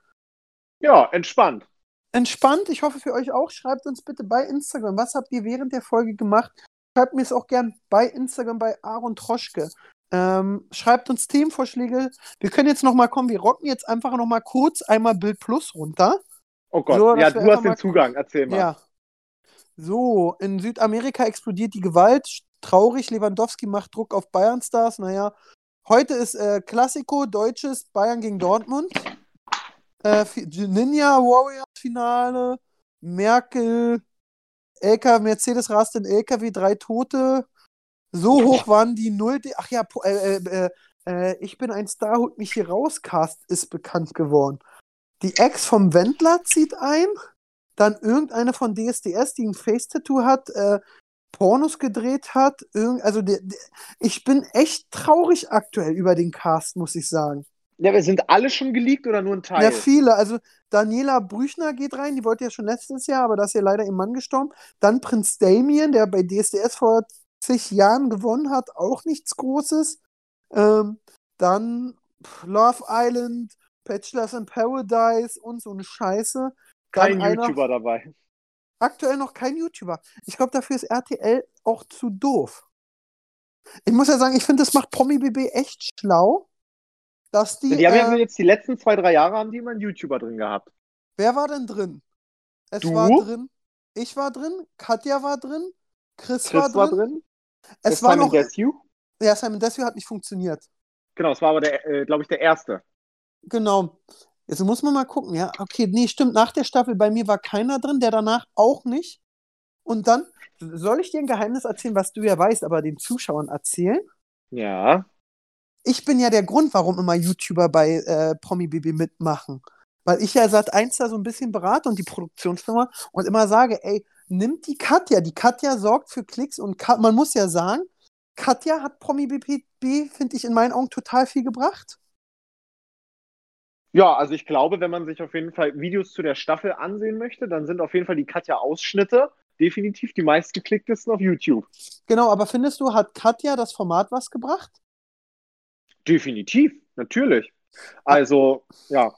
Ja, entspannt. Entspannt, ich hoffe für euch auch. Schreibt uns bitte bei Instagram, was habt ihr während der Folge gemacht? Schreibt mir es auch gern bei Instagram bei Aaron Troschke. Ähm, schreibt uns Themenvorschläge. Wir können jetzt noch mal kommen, wir rocken jetzt einfach noch mal kurz einmal Bild Plus runter. Oh Gott, So, ja, du hast den Zugang, erzähl mal. Ja. So, in Südamerika explodiert die Gewalt. Traurig, Lewandowski macht Druck auf Bayern Stars. Naja, heute ist äh, Klassiko, deutsches Bayern gegen Dortmund. Äh, Ninja Warriors Finale. Merkel, LK, Mercedes rast in LKW, drei Tote. So hoch waren die Null. Ach ja, äh, äh, äh, äh, ich bin ein Star, holt mich hier raus. Cast ist bekannt geworden. Die Ex vom Wendler zieht ein. Dann irgendeine von DSDS, die ein Face-Tattoo hat, äh, Pornos gedreht hat. Irgend, also der, der, ich bin echt traurig aktuell über den Cast, muss ich sagen. Ja, wir sind alle schon geleakt oder nur ein Teil? Ja, viele. Also Daniela Brüchner geht rein, die wollte ja schon letztes Jahr, aber da ist ja leider ihr Mann gestorben. Dann Prinz Damien, der bei DSDS vor zig Jahren gewonnen hat, auch nichts Großes. Ähm, dann Love Island, Bachelors in Paradise und so eine Scheiße. Dann Kein einer- YouTuber dabei. Aktuell noch kein YouTuber. Ich glaube, dafür ist RTL auch zu doof. Ich muss ja sagen, ich finde, das macht Promi BB echt schlau, dass die. Die haben ja äh, jetzt die letzten zwei, drei Jahre haben die immer einen YouTuber drin gehabt. wer war denn drin? Es Du? war drin. Ich war drin, Katja war drin, Chris, Chris war drin. Es Das war Simon noch. Desue. Ja, Simon Desue hat nicht funktioniert. Genau, es war aber, der, äh, glaube ich, der erste. Genau. Jetzt muss man mal gucken, ja. Okay, nee, stimmt. Nach der Staffel bei mir war keiner drin, der danach auch nicht. Und dann soll ich dir ein Geheimnis erzählen, was du ja weißt, aber den Zuschauern erzählen? Ja. Ich bin ja der Grund, warum immer YouTuber bei äh, Promi BB mitmachen. Weil ich ja seit eins da so ein bisschen berate und die Produktionsfirma und immer sage, ey, nimmt die Katja. Die Katja sorgt für Klicks und Ka man muss ja sagen, Katja hat Promi BB, finde ich, in meinen Augen total viel gebracht. Ja, also ich glaube, wenn man sich auf jeden Fall Videos zu der Staffel ansehen möchte, dann sind auf jeden Fall die Katja-Ausschnitte definitiv die meistgeklicktesten auf YouTube. Genau, aber findest du, hat Katja das Format was gebracht? Definitiv, natürlich. Also, ja.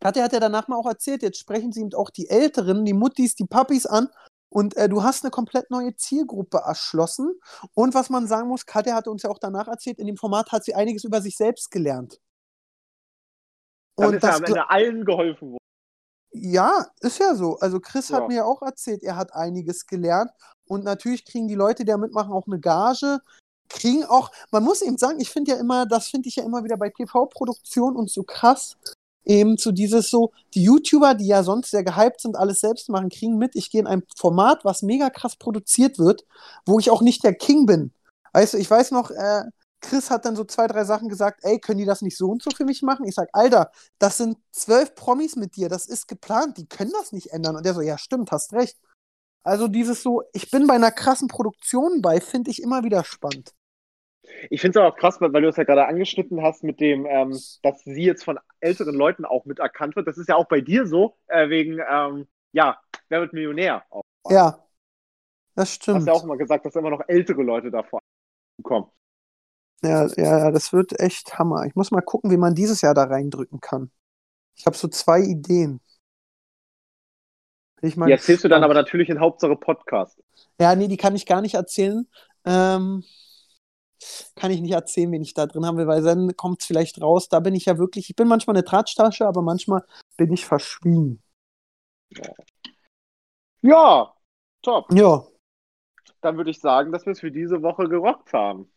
Katja hat ja danach mal auch erzählt, jetzt sprechen sie eben auch die Älteren, die Muttis, die Papis an und äh, du hast eine komplett neue Zielgruppe erschlossen. Und was man sagen muss, Katja hatte uns ja auch danach erzählt, in dem Format hat sie einiges über sich selbst gelernt. Dann Und ist ja das am Ende allen geholfen worden. Ja, ist ja so. Also Chris Ja. hat mir ja auch erzählt, er hat einiges gelernt. Und natürlich kriegen die Leute, die da mitmachen, auch eine Gage. Kriegen auch, man muss eben sagen, ich finde ja immer, das finde ich ja immer wieder bei TV-Produktion und so krass, eben so dieses so, die YouTuber, die ja sonst sehr gehypt sind, alles selbst machen, kriegen mit, ich gehe in ein Format, was mega krass produziert wird, wo ich auch nicht der King bin. Weißt du, ich weiß noch, äh, Chris hat dann so zwei, drei Sachen gesagt, ey, können die das nicht so und so für mich machen? Ich sag, Alter, das sind zwölf Promis mit dir, das ist geplant, die können das nicht ändern. Und der so, ja, stimmt, hast recht. Also dieses so, ich bin bei einer krassen Produktion bei, finde ich immer wieder spannend. Ich finde es aber auch krass, weil, weil du es ja gerade angeschnitten hast mit dem, ähm, dass sie jetzt von älteren Leuten auch mit erkannt wird. Das ist ja auch bei dir so, äh, wegen, ähm, ja, wer wird Millionär? Auch. Ja, das Du hast stimmt. ja auch immer gesagt, dass immer noch ältere Leute davor kommen. Ja, ja, das wird echt Hammer. Ich muss mal gucken, wie man dieses Jahr da reindrücken kann. Ich habe so zwei Ideen. Ich mal Die erzählst du dann aber natürlich in Hauptsache Podcast. Ja, nee, die kann ich gar nicht erzählen. Ähm, kann ich nicht erzählen, wen ich da drin haben will, weil dann kommt es vielleicht raus. Da bin ich ja wirklich, ich bin manchmal eine Tratschtasche, aber manchmal bin ich verschwiegen. Ja, top. Ja, Dann würde ich sagen, dass wir es für diese Woche gerockt haben.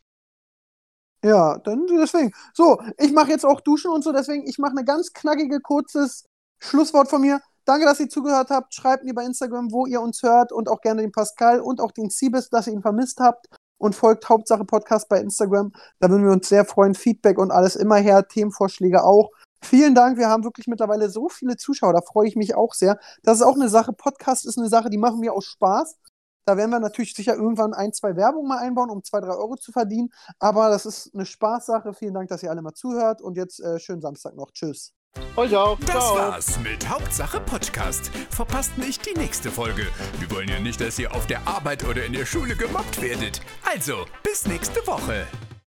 ja, dann deswegen. So, ich mache jetzt auch Duschen und so, deswegen, ich mache eine ganz knackige, kurzes Schlusswort von mir. Danke, dass ihr zugehört habt. Schreibt mir bei Instagram, wo ihr uns hört und auch gerne den Pascal und auch den Siebes, dass ihr ihn vermisst habt. Und folgt Hauptsache Podcast bei Instagram. Da würden wir uns sehr freuen. Feedback und alles immer her. Themenvorschläge auch. Vielen Dank. Wir haben wirklich mittlerweile so viele Zuschauer. Da freue ich mich auch sehr. Das ist auch eine Sache. Podcast ist eine Sache, die machen mir auch Spaß. Da werden wir natürlich sicher irgendwann ein, zwei Werbung mal einbauen, um zwei, drei Euro zu verdienen. Aber das ist eine Spaßsache. Vielen Dank, dass ihr alle mal zuhört. Und jetzt äh, schönen Samstag noch. Tschüss. Euch auch. Das Ciao. war's mit Hauptsache Podcast. Verpasst nicht die nächste Folge. Wir wollen ja nicht, dass ihr auf der Arbeit oder in der Schule gemobbt werdet. Also, bis nächste Woche.